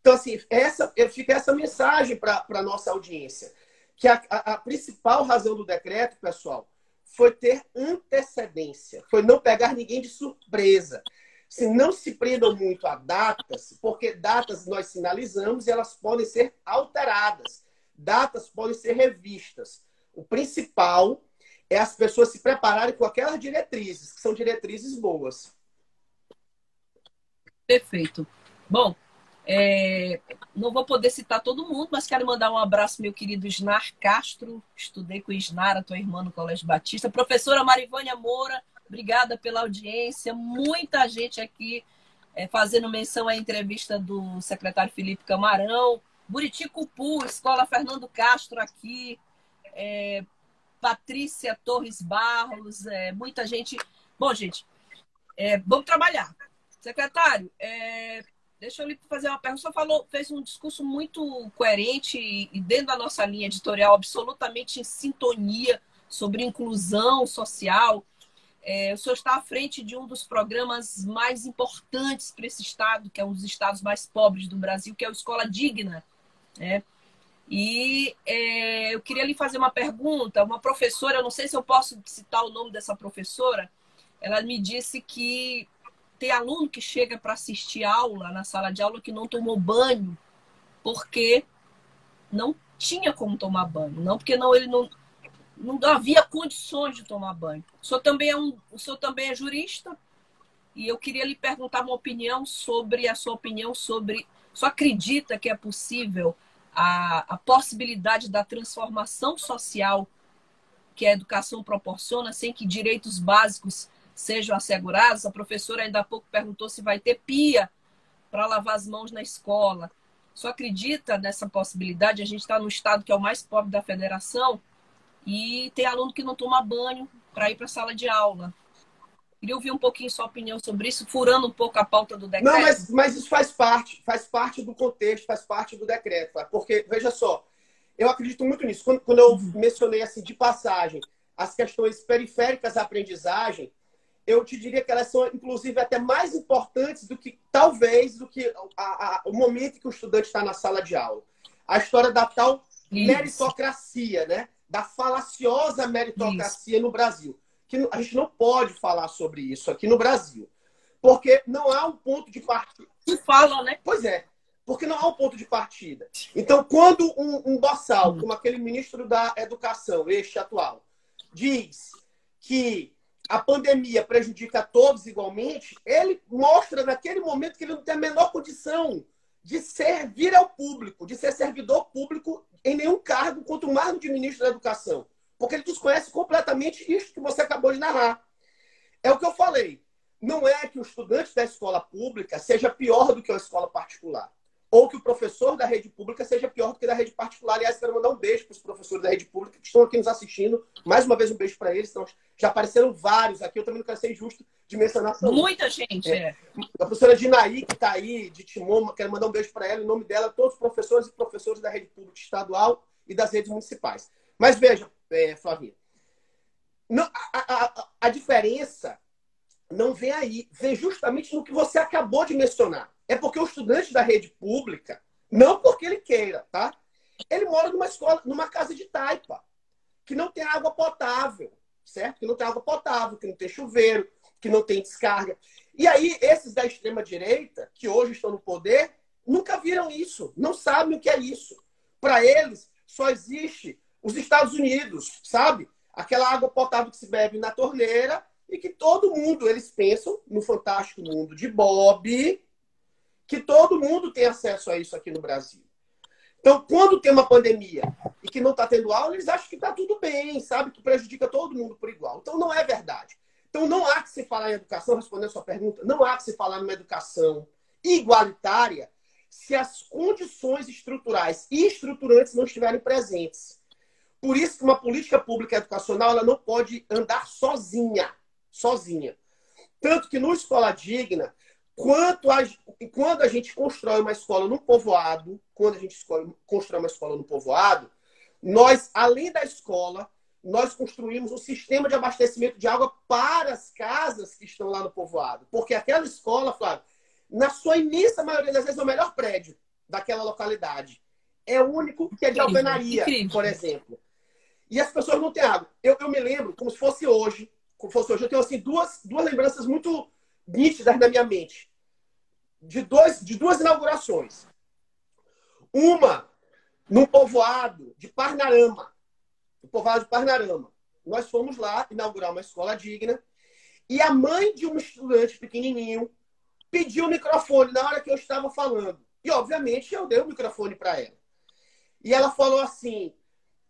Então, assim, essa, fica essa mensagem para a nossa audiência. Que a, a, a, principal razão do decreto, pessoal, foi ter antecedência, foi não pegar ninguém de surpresa. Se não se prendam muito a datas, porque datas nós sinalizamos e elas podem ser alteradas. Datas podem ser revistas. O principal é as pessoas se prepararem com aquelas diretrizes, que são diretrizes boas. Perfeito. Bom, é, não vou poder citar todo mundo, mas quero mandar um abraço meu querido Isnar Castro. Estudei com Isnar, a tua irmã no Colégio Batista. Professora Marivânia Moura, obrigada pela audiência. Muita gente aqui é, fazendo menção à entrevista do secretário Felipe Camarão. Buriti Cupu, Escola Fernando Castro aqui. É, Patrícia Torres Barros, é, muita gente. Bom, gente, é, vamos trabalhar. Secretário, é, Deixa eu lhe fazer uma pergunta. O senhor falou, fez um discurso muito coerente e dentro da nossa linha editorial, absolutamente em sintonia sobre inclusão social. É, o senhor está à frente de um dos programas mais importantes para esse estado, que é um dos estados mais pobres do Brasil, que é o Escola Digna. Né? E é, eu queria lhe fazer uma pergunta. Uma professora, eu não sei se eu posso citar o nome dessa professora, ela me disse que tem aluno que chega para assistir aula na sala de aula que não tomou banho porque não tinha como tomar banho, não porque não ele não não havia condições de tomar banho. O senhor também é um, senhor também é jurista e eu queria lhe perguntar uma opinião sobre a sua opinião sobre, só acredita que é possível a, a possibilidade da transformação social que a educação proporciona sem que direitos básicos sejam assegurados. A professora ainda há pouco perguntou se vai ter pia para lavar as mãos na escola. Só acredita nessa possibilidade? A gente está no estado que é o mais pobre da federação e tem aluno que não toma banho para ir para a sala de aula. Queria ouvir um pouquinho sua opinião sobre isso, furando um pouco a pauta do decreto. Não, mas, mas isso faz parte, faz parte do contexto, faz parte do decreto. Porque, veja só, eu acredito muito nisso. Quando, quando eu uhum. mencionei assim, de passagem as questões periféricas à aprendizagem, eu te diria que elas são, inclusive, até mais importantes do que, talvez, do que a, a, o momento que o estudante está na sala de aula. A história da tal Isso. meritocracia, né? Da falaciosa meritocracia isso. no Brasil. Que a gente não pode falar sobre isso aqui no Brasil. Porque não há um ponto de partida. Tu fala, né? Pois é. Porque não há um ponto de partida. Então, quando um, um boçal, hum. como aquele ministro da Educação, este atual, diz que a pandemia prejudica a todos igualmente, ele mostra naquele momento que ele não tem a menor condição de servir ao público, de ser servidor público em nenhum cargo, quanto mais de ministro da Educação. Porque ele desconhece completamente isso que você acabou de narrar. É o que eu falei. Não é que o estudante da escola pública seja pior do que a escola particular. Ou que o professor da rede pública seja pior do que da rede particular. Aliás, quero mandar um beijo para os professores da rede pública que estão aqui nos assistindo. Mais uma vez, um beijo para eles. Então, já apareceram vários aqui. Eu também não quero ser injusto de mencionar. Muita gente, é. é. A professora Dinaí, que está aí, de Timon, quero mandar um beijo para ela, em nome dela, todos os professores e professores da rede pública estadual e das redes municipais. Mas veja, é, Flavinha, não, a, a, a diferença não vem aí, vem justamente no que você acabou de mencionar. É porque o estudante da rede pública, não porque ele queira, tá? Ele mora numa escola, numa casa de taipa, que não tem água potável, certo? Que não tem água potável, que não tem chuveiro, que não tem descarga. E aí, esses da extrema-direita, que hoje estão no poder, nunca viram isso, não sabem o que é isso. Para eles, só existe os Estados Unidos, sabe? Aquela água potável que se bebe na torneira e que todo mundo, eles pensam no fantástico mundo de Bob, que todo mundo tem acesso a isso aqui no Brasil. Então, quando tem uma pandemia e que não está tendo aula, eles acham que está tudo bem, sabe? Que prejudica todo mundo por igual. Então, não é verdade. Então, não há que se falar em educação, respondendo a sua pergunta, não há que se falar numa educação igualitária se as condições estruturais e estruturantes não estiverem presentes. Por isso que uma política pública educacional ela não pode andar sozinha sozinha. Tanto que no Escola Digna, quanto a, quando a gente constrói uma escola no povoado, quando a gente escolhe, constrói uma escola no povoado, nós, além da escola, nós construímos um sistema de abastecimento de água para as casas que estão lá no povoado. Porque aquela escola, Flávio, na sua imensa maioria das vezes, é o melhor prédio daquela localidade. É o único que é de alvenaria, por exemplo. E as pessoas não têm água. Eu, eu me lembro, como se fosse hoje, como fosse hoje, eu tenho assim, duas, duas lembranças muito nítidas na minha mente. De, dois, de duas inaugurações. Uma num povoado de Parnarama. No povoado de Parnarama. Nós fomos lá inaugurar uma escola digna. E a mãe de um estudante pequenininho pediu o microfone na hora que eu estava falando. E, obviamente, eu dei o microfone para ela. E ela falou assim: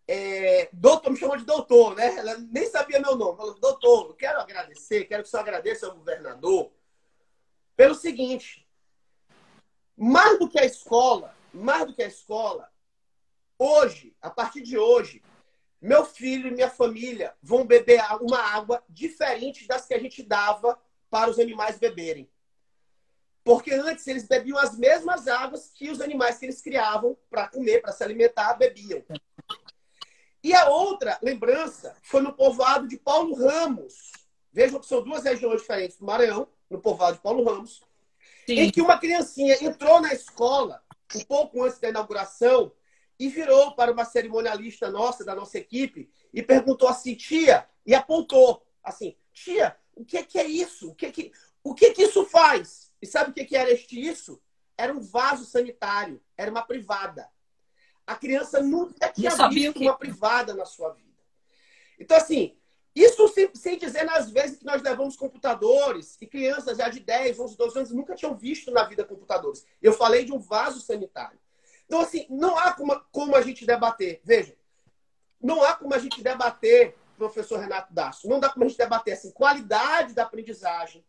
é, doutor, me chamou de doutor, né? Ela nem sabia meu nome. Falou, doutor, eu quero agradecer, quero que o senhor agradeça ao governador pelo seguinte: mais do que a escola, mais do que a escola, hoje, a partir de hoje, meu filho e minha família vão beber uma água diferente das que a gente dava para os animais beberem. Porque antes eles bebiam as mesmas águas que os animais que eles criavam para comer, para se alimentar, bebiam. E a outra lembrança foi no povoado de Paulo Ramos. Vejam que são duas regiões diferentes do Maranhão, no povoado de Paulo Ramos, Sim. em que uma criancinha entrou na escola um pouco antes da inauguração e virou para uma cerimonialista nossa, da nossa equipe, e perguntou assim, tia, e apontou assim, tia, o que é, que é isso? O que é que, o que, é que isso faz? E sabe o que, é que era este isso? Era um vaso sanitário, era uma privada. A criança nunca tinha visto uma privada na sua vida. Então, assim, isso sem, sem, dizer nas vezes que nós levamos computadores e crianças já de 10, 11, 12 anos nunca tinham visto na vida computadores. Eu falei de um vaso sanitário. Então, assim, não há como, como a gente debater. Veja, não há como a gente debater, professor Renato Daço, não dá como a gente debater assim, qualidade da aprendizagem,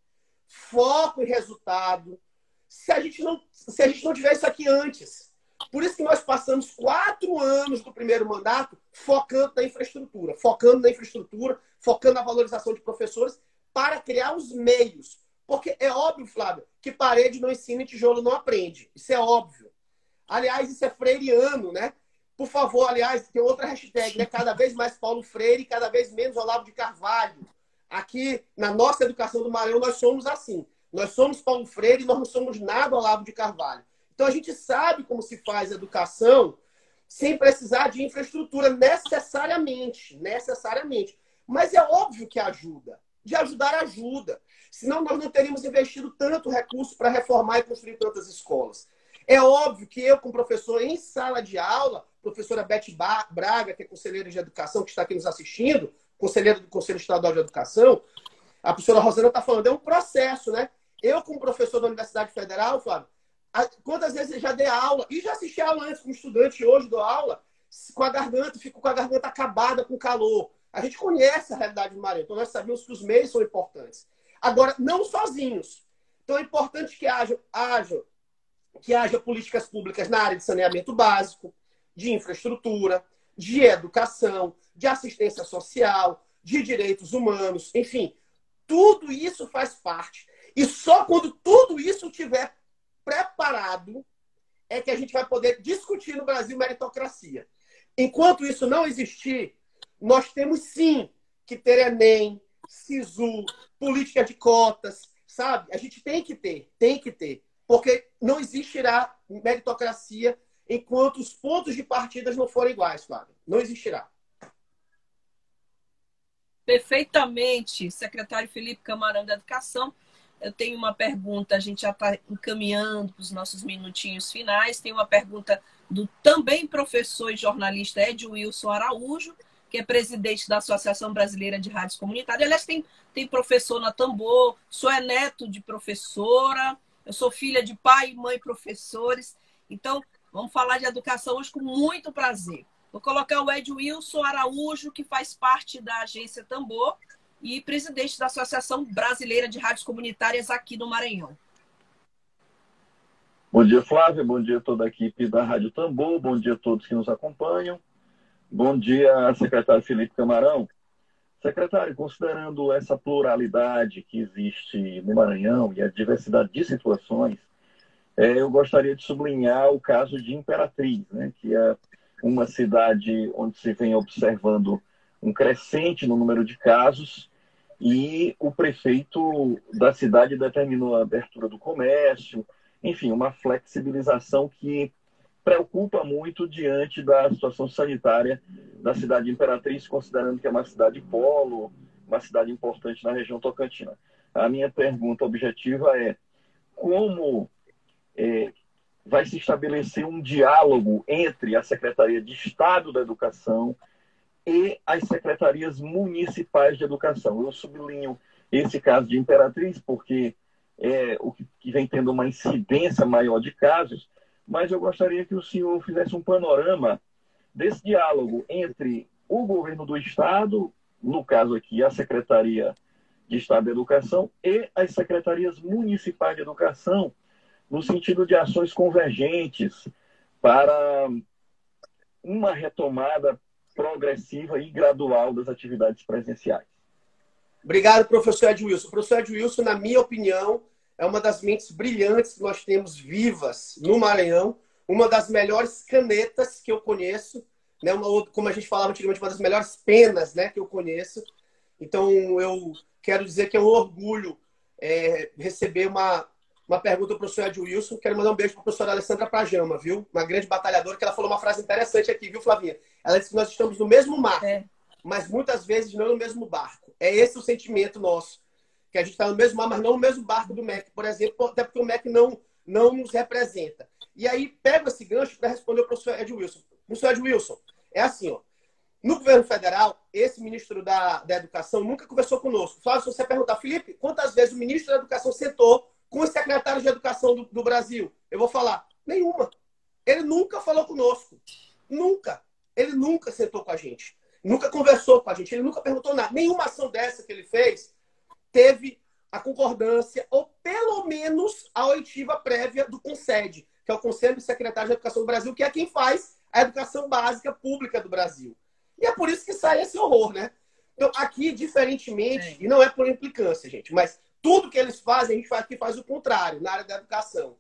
foco e resultado, se a gente não, se a gente não tiver isso aqui antes. Por isso que nós passamos quatro anos do primeiro mandato focando na infraestrutura, focando na infraestrutura, focando na valorização de professores para criar os meios. Porque é óbvio, Flávio, que parede não ensina e tijolo não aprende. Isso é óbvio. Aliás, isso é freiriano, né? Por favor, aliás, tem outra hashtag, né? Cada vez mais Paulo Freire, cada vez menos Olavo de Carvalho. Aqui, na nossa educação do Maranhão, nós somos assim. Nós somos Paulo Freire e nós não somos nada Olavo de Carvalho. Então a gente sabe como se faz educação sem precisar de infraestrutura necessariamente, necessariamente. Mas é óbvio que ajuda. De ajudar ajuda. Senão nós não teríamos investido tanto recurso para reformar e construir tantas escolas. É óbvio que eu, como professor em sala de aula, professora Beth Braga, que é conselheira de educação, que está aqui nos assistindo, conselheira do Conselho Estadual de Educação, a professora Rosana está falando, é um processo, né? Eu, como professor da Universidade Federal, Flávio, Quantas vezes eu já dei aula e já assisti aula antes como estudante, hoje dou aula com a garganta, fico com a garganta acabada com calor. A gente conhece a realidade do Maranhão, então nós sabemos que os meios são importantes. Agora, não sozinhos. Então é importante que haja, haja que haja políticas públicas na área de saneamento básico, de infraestrutura, de educação, de assistência social, de direitos humanos, enfim, tudo isso faz parte. E só quando tudo isso estiver preparado é que a gente vai poder discutir no Brasil meritocracia. Enquanto isso não existir, nós temos sim que ter Enem, SISU, política de cotas, sabe? A gente tem que ter, tem que ter. Porque não existirá meritocracia enquanto os pontos de partida não forem iguais, Flávio. Não existirá. Perfeitamente, secretário Felipe Camarão da Educação. Eu tenho uma pergunta, a gente já está encaminhando para os nossos minutinhos finais. Tem uma pergunta do também professor e jornalista Ed Wilson Araújo, que é presidente da Associação Brasileira de Rádios Comunitárias. Aliás, tem, tem professor na Tambor, sou é neto de professora, eu sou filha de pai e mãe professores. Então, vamos falar de educação hoje com muito prazer. Vou colocar o Ed Wilson Araújo, que faz parte da agência Tambor, e presidente da Associação Brasileira de Rádios Comunitárias aqui no Maranhão. Bom dia, Flávia. Bom dia a toda a equipe da Rádio Tambor. Bom dia a todos que nos acompanham. Bom dia, secretário Felipe Camarão. Secretário, considerando essa pluralidade que existe no Maranhão e a diversidade de situações, é, eu gostaria de sublinhar o caso de Imperatriz, né, que é uma cidade onde se vem observando um crescente no número de casos e o prefeito da cidade determinou a abertura do comércio, enfim, uma flexibilização que preocupa muito diante da situação sanitária da cidade de Imperatriz, considerando que é uma cidade polo, uma cidade importante na região tocantina. A minha pergunta objetiva é como é, vai se estabelecer um diálogo entre a Secretaria de Estado da Educação e as secretarias municipais de educação. Eu sublinho esse caso de Imperatriz porque é o que vem tendo uma incidência maior de casos, mas eu gostaria que o senhor fizesse um panorama desse diálogo entre o governo do estado, no caso aqui a Secretaria de Estado da Educação e as secretarias municipais de educação, no sentido de ações convergentes para uma retomada progressiva e gradual das atividades presenciais. Obrigado, professor Edwilson. O professor Edwilson, na minha opinião, é uma das mentes brilhantes que nós temos vivas no Maranhão, uma das melhores canetas que eu conheço, né? Uma, como a gente falava antigamente, uma das melhores penas né, que eu conheço. Então, eu quero dizer que é um orgulho é, receber uma, uma pergunta do professor Ed Wilson. Quero mandar um beijo para a professora Alessandra Pajama, viu? Uma grande batalhadora, que ela falou uma frase interessante aqui, viu, Flavinha? Ela disse que nós estamos no mesmo mar, é. mas muitas vezes não no mesmo barco. É esse o sentimento nosso. Que a gente está no mesmo mar, mas não no mesmo barco do MEC, por exemplo, até porque o MEC não, não nos representa. E aí, pego esse gancho para responder o professor Ed Wilson. Professor Ed Wilson, é assim, ó. No governo federal, esse ministro da, da Educação nunca conversou conosco. Flávio, se você perguntar, Felipe, quantas vezes o ministro da Educação sentou com os secretários de educação do, do Brasil? Eu vou falar, nenhuma. Ele nunca falou conosco. Nunca. Ele nunca sentou com a gente. Nunca conversou com a gente. Ele nunca perguntou nada. Nenhuma ação dessa que ele fez teve a concordância, ou pelo menos a oitiva prévia do CONSED, que é o Conselho de Secretários de Educação do Brasil, que é quem faz a educação básica pública do Brasil. E é por isso que sai esse horror, né? Então, aqui, diferentemente, e não é por implicância, gente, mas tudo que eles fazem, a gente faz, faz o contrário, na área da educação.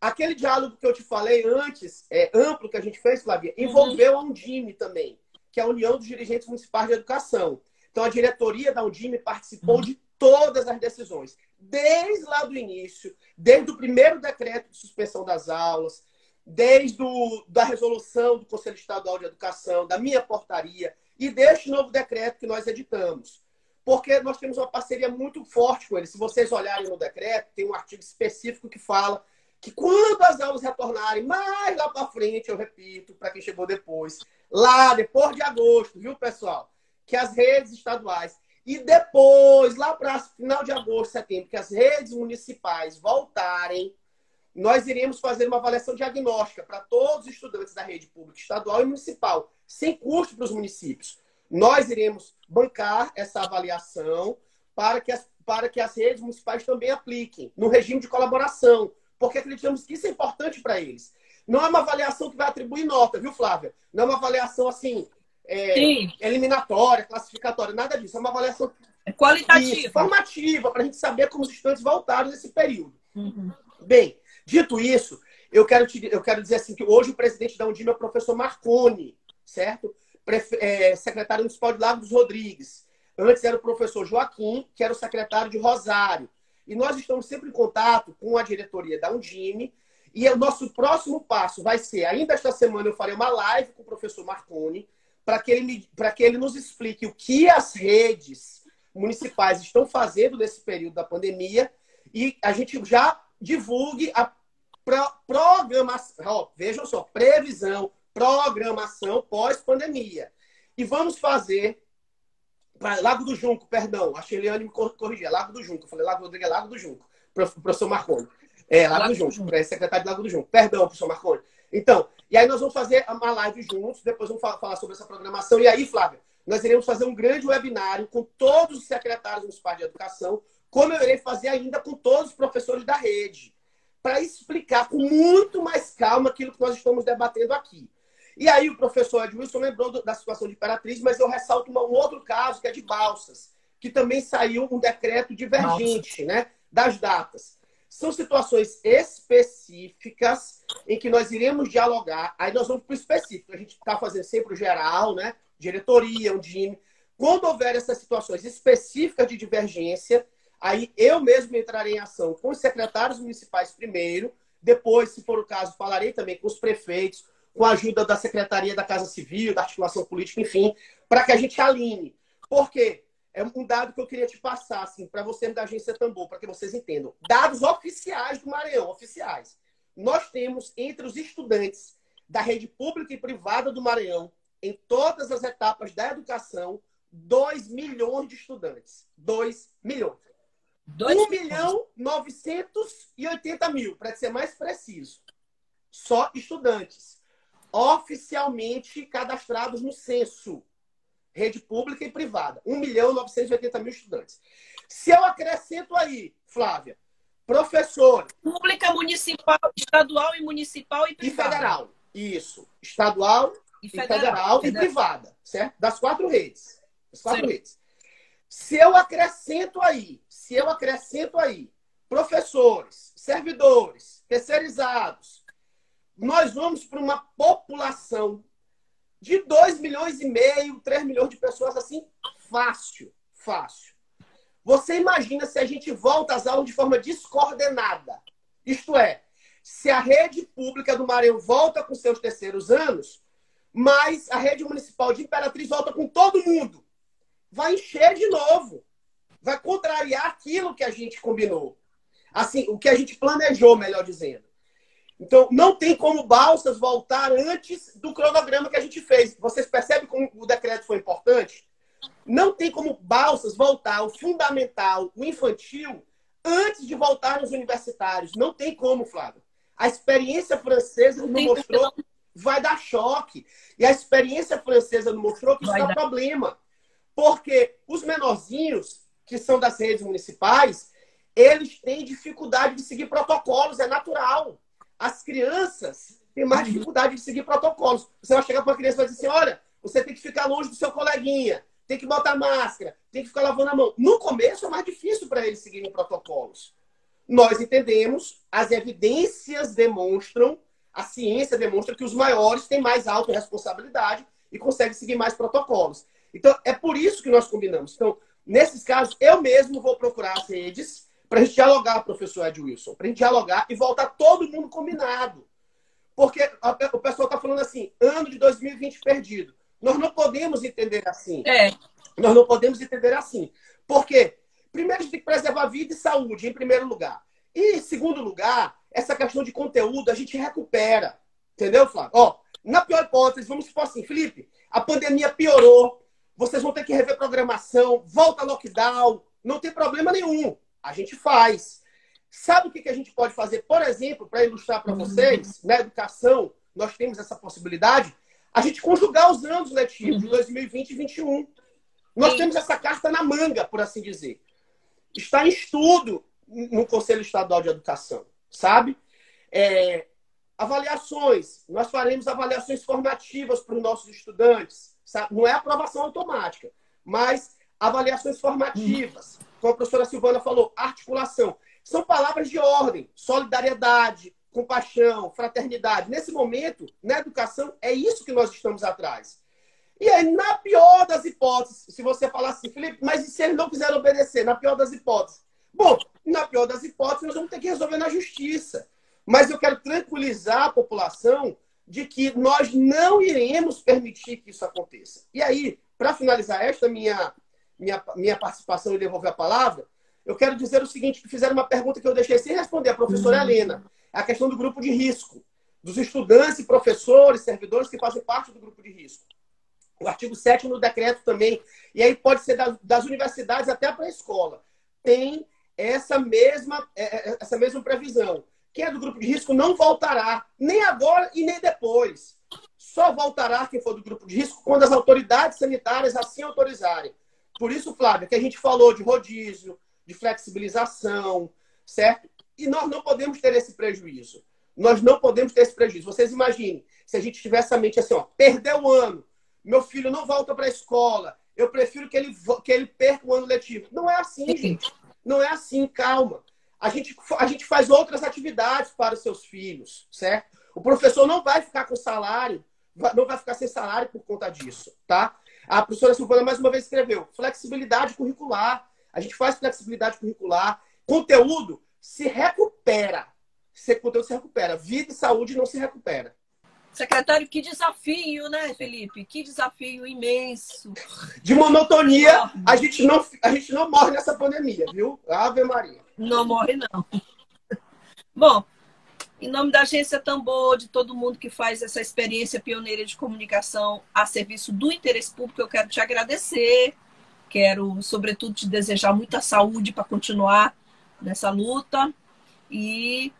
Aquele diálogo que eu te falei antes, é, amplo que a gente fez, Flavia, uhum. envolveu a Undime também, que é a União dos Dirigentes Municipais de Educação. Então, a diretoria da Undime participou uhum. de todas as decisões, desde lá do início, desde o primeiro decreto de suspensão das aulas, desde o, da resolução do Conselho Estadual de Educação, da minha portaria e deste novo decreto que nós editamos porque nós temos uma parceria muito forte com eles. Se vocês olharem no decreto, tem um artigo específico que fala que quando as aulas retornarem mais lá para frente, eu repito, para quem chegou depois, lá depois de agosto, viu, pessoal? Que as redes estaduais e depois, lá para final de agosto, setembro, que as redes municipais voltarem, nós iremos fazer uma avaliação diagnóstica para todos os estudantes da rede pública estadual e municipal, sem custo para os municípios. Nós iremos bancar essa avaliação para que as, para que as redes municipais também apliquem, no regime de colaboração, porque acreditamos que isso é importante para eles. Não é uma avaliação que vai atribuir nota, viu, Flávia? Não é uma avaliação assim, é, eliminatória, classificatória, nada disso. É uma avaliação é qualitativa. Isso, formativa, para a gente saber como os estudantes voltaram nesse período. Uhum. Bem, dito isso, eu quero, te, eu quero dizer assim que hoje o presidente da Undime é o professor Marconi, certo? Prefe, é, secretário municipal de Lago dos Rodrigues. Antes era o professor Joaquim, que era o secretário de Rosário. E nós estamos sempre em contato com a diretoria da Undime. E o nosso próximo passo vai ser, ainda esta semana eu farei uma live com o professor Marconi, para que, ele, que ele nos explique o que as redes municipais estão fazendo nesse período da pandemia e a gente já divulgue a pro, programação, vejam só, previsão, programação pós-pandemia. E vamos fazer para Lago do Junco, perdão, a Cheliane me corrigia, Lago do Junco, eu falei Lago Rodrigues, é Lago do Junco, professor Marconi. É, Lago, Lago do Junco, Junco. secretário de Lago do Junco. Perdão, professor Marconi. Então, e aí nós vamos fazer uma live juntos, depois vamos falar sobre essa programação. E aí, Flávia, nós iremos fazer um grande webinário com todos os secretários municipais de educação, como eu irei fazer ainda com todos os professores da rede, para explicar com muito mais calma aquilo que nós estamos debatendo aqui. E aí o professor Edwilson lembrou da situação de Imperatriz, mas eu ressalto um outro caso, que é de Balsas, que também saiu um decreto divergente né, das datas. São situações específicas em que nós iremos dialogar. Aí nós vamos para o específico. A gente está fazendo sempre o geral, né? diretoria, um time. Quando houver essas situações específicas de divergência, aí eu mesmo entrarei em ação com os secretários municipais primeiro, depois, se for o caso, falarei também com os prefeitos, com a ajuda da Secretaria da Casa Civil, da Articulação Política, enfim, para que a gente alinhe. Por quê? É um dado que eu queria te passar, assim, para você da agência Tambor, para que vocês entendam. Dados oficiais do Maranhão, oficiais. Nós temos entre os estudantes da rede pública e privada do Maranhão em todas as etapas da educação 2 milhões de estudantes. 2 milhões. 1 milhão 980 mil, para ser mais preciso. Só estudantes. Oficialmente cadastrados no censo. Rede pública e privada. 1 milhão 980 mil estudantes. Se eu acrescento aí, Flávia, professor. Pública, municipal, estadual e municipal e privada. E federal. Isso. Estadual e federal, federal, e privada, certo? Das quatro redes. Das quatro Sim. redes. Se eu acrescento aí, se eu acrescento aí professores, servidores, terceirizados, nós vamos para uma população de 2 milhões e meio, 3 milhões de pessoas assim, fácil, fácil. Você imagina se a gente volta às aulas de forma descoordenada. Isto é, se a rede pública do Maranhão volta com seus terceiros anos, mas a rede municipal de Imperatriz volta com todo mundo. Vai encher de novo. Vai contrariar aquilo que a gente combinou. Assim, o que a gente planejou, melhor dizendo. Então, não tem como Balsas voltar antes do cronograma que a gente fez. Vocês percebem como o decreto foi importante? Não tem como Balsas voltar o fundamental, o infantil, antes de voltar nos universitários. Não tem como, Flávio. A experiência francesa nos mostrou vai dar choque. E a experiência francesa não mostrou que isso dá, dá problema. Porque os menorzinhos, que são das redes municipais, eles têm dificuldade de seguir protocolos, é natural. As crianças têm mais dificuldade de seguir protocolos. Você vai chegar para uma criança e vai dizer assim: olha, você tem que ficar longe do seu coleguinha, tem que botar máscara, tem que ficar lavando a mão. No começo é mais difícil para eles seguirem protocolos. Nós entendemos, as evidências demonstram a ciência demonstra que os maiores têm mais autorresponsabilidade e conseguem seguir mais protocolos. Então, é por isso que nós combinamos. Então, nesses casos, eu mesmo vou procurar as redes para a gente dialogar, professor Ed Wilson, para a gente dialogar e voltar todo mundo combinado. Porque o pessoal está falando assim, ano de 2020 perdido. Nós não podemos entender assim. É. Nós não podemos entender assim. Por quê? Primeiro, a gente tem que preservar a vida e saúde, em primeiro lugar. E, em segundo lugar, essa questão de conteúdo a gente recupera. Entendeu, Flávio? Ó, na pior hipótese, vamos supor assim, Felipe, a pandemia piorou, vocês vão ter que rever programação, volta lockdown, não tem problema nenhum. A gente faz. Sabe o que a gente pode fazer, por exemplo, para ilustrar para vocês, na educação, nós temos essa possibilidade, a gente conjugar os anos letivos de 2020 e 2021. Nós temos essa carta na manga, por assim dizer. Está em estudo no Conselho Estadual de Educação sabe? É, avaliações. Nós faremos avaliações formativas para os nossos estudantes. Sabe? Não é aprovação automática, mas avaliações formativas. Como a professora Silvana falou, articulação. São palavras de ordem, solidariedade, compaixão, fraternidade. Nesse momento, na educação, é isso que nós estamos atrás. E aí, na pior das hipóteses, se você falar assim, Felipe, mas e se eles não quiserem obedecer? Na pior das hipóteses. Bom, na pior das hipóteses, nós vamos ter que resolver na justiça. Mas eu quero tranquilizar a população de que nós não iremos permitir que isso aconteça. E aí, para finalizar esta minha, minha, minha participação e devolver a palavra, eu quero dizer o seguinte, que fizeram uma pergunta que eu deixei sem responder, a professora uhum. Helena. É a questão do grupo de risco, dos estudantes e professores, servidores que fazem parte do grupo de risco. O artigo 7 no decreto também, e aí pode ser das, das universidades até para a escola, tem essa mesma, é, é, essa mesma previsão. Quem é do grupo de risco não voltará, nem agora e nem depois. Só voltará quem for do grupo de risco quando as autoridades sanitárias assim autorizarem. Por isso, Flávia, que a gente falou de rodízio, de flexibilização, certo? E nós não podemos ter esse prejuízo. Nós não podemos ter esse prejuízo. Vocês imaginem, se a gente tivesse a mente assim, ó, perdeu o ano, meu filho não volta para a escola, eu prefiro que ele, que ele perca o ano letivo. Não é assim, gente. Não é assim, calma. A gente, a gente faz outras atividades para os seus filhos, certo? O professor não vai ficar com salário, não vai ficar sem salário por conta disso, tá? A professora Silvana mais uma vez escreveu: flexibilidade curricular. A gente faz flexibilidade curricular. Conteúdo se recupera. Se conteúdo se recupera. Vida e saúde não se recupera. Secretário, que desafio, né, Felipe? Que desafio imenso. De monotonia, a gente não, a gente não morre nessa pandemia, viu? Ave Maria. Não morre, não. Bom, em nome da Agência Tambor, de todo mundo que faz essa experiência pioneira de comunicação a serviço do interesse público, eu quero te agradecer Quero, sobretudo, te desejar muita saúde para continuar nessa luta e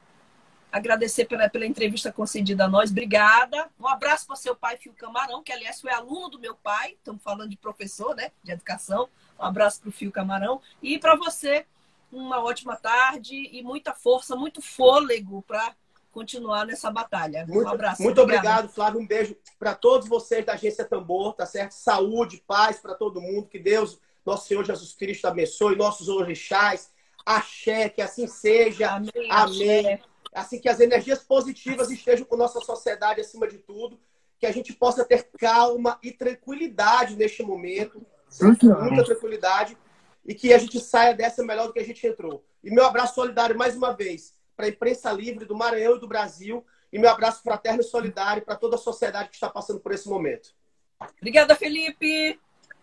agradecer pela, pela entrevista concedida a nós. Obrigada. Um abraço para seu pai, Fio Camarão, que, aliás, foi aluno do meu pai. Estamos falando de professor, né? De educação. Um abraço para o Fio Camarão. E para você, uma ótima tarde e muita força, muito fôlego para continuar nessa batalha. Muito, um abraço. Muito obrigado, Flávio. Um beijo para todos vocês da Agência Tambor, tá certo? Saúde, paz para todo mundo. Que Deus, nosso Senhor Jesus Cristo, abençoe nossos orixás. Axé, que assim seja. Amém. Amém. Assim que as energias positivas estejam com nossa sociedade acima de tudo. Que a gente possa ter calma e tranquilidade neste momento. Muita tranquilidade. E que a gente saia dessa melhor do que a gente entrou. E meu abraço solidário mais uma vez para a imprensa livre do Maranhão e do Brasil. E meu abraço fraterno e solidário para toda a sociedade que está passando por esse momento. Obrigada, Felipe.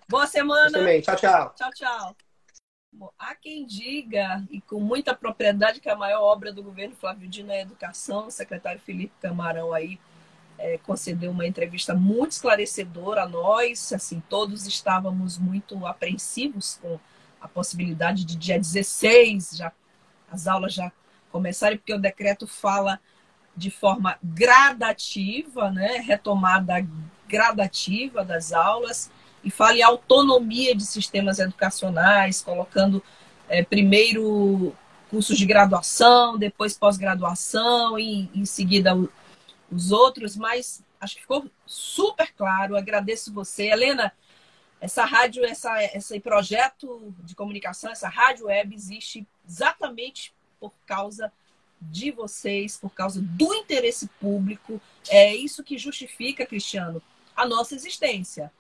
Boa semana. também. Tchau, tchau. Tchau, tchau. Bom, há quem diga, e com muita propriedade, que a maior obra do governo Flávio Dino é a educação. O secretário Felipe Camarão aí é, concedeu uma entrevista muito esclarecedora a nós. Assim, todos estávamos muito apreensivos com a possibilidade de dia 16, já as aulas já começarem, porque o decreto fala de forma gradativa, né, retomada gradativa das aulas, e fala em autonomia de sistemas educacionais, colocando é, primeiro cursos de graduação, depois pós-graduação e em seguida os outros, mas acho que ficou super claro. Agradeço você, Helena. Essa rádio, essa, esse projeto de comunicação, essa rádio web existe exatamente por causa de vocês, por causa do interesse público. É isso que justifica, Cristiano, a nossa existência.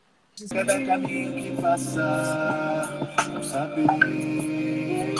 Cada caminho que passar, saber.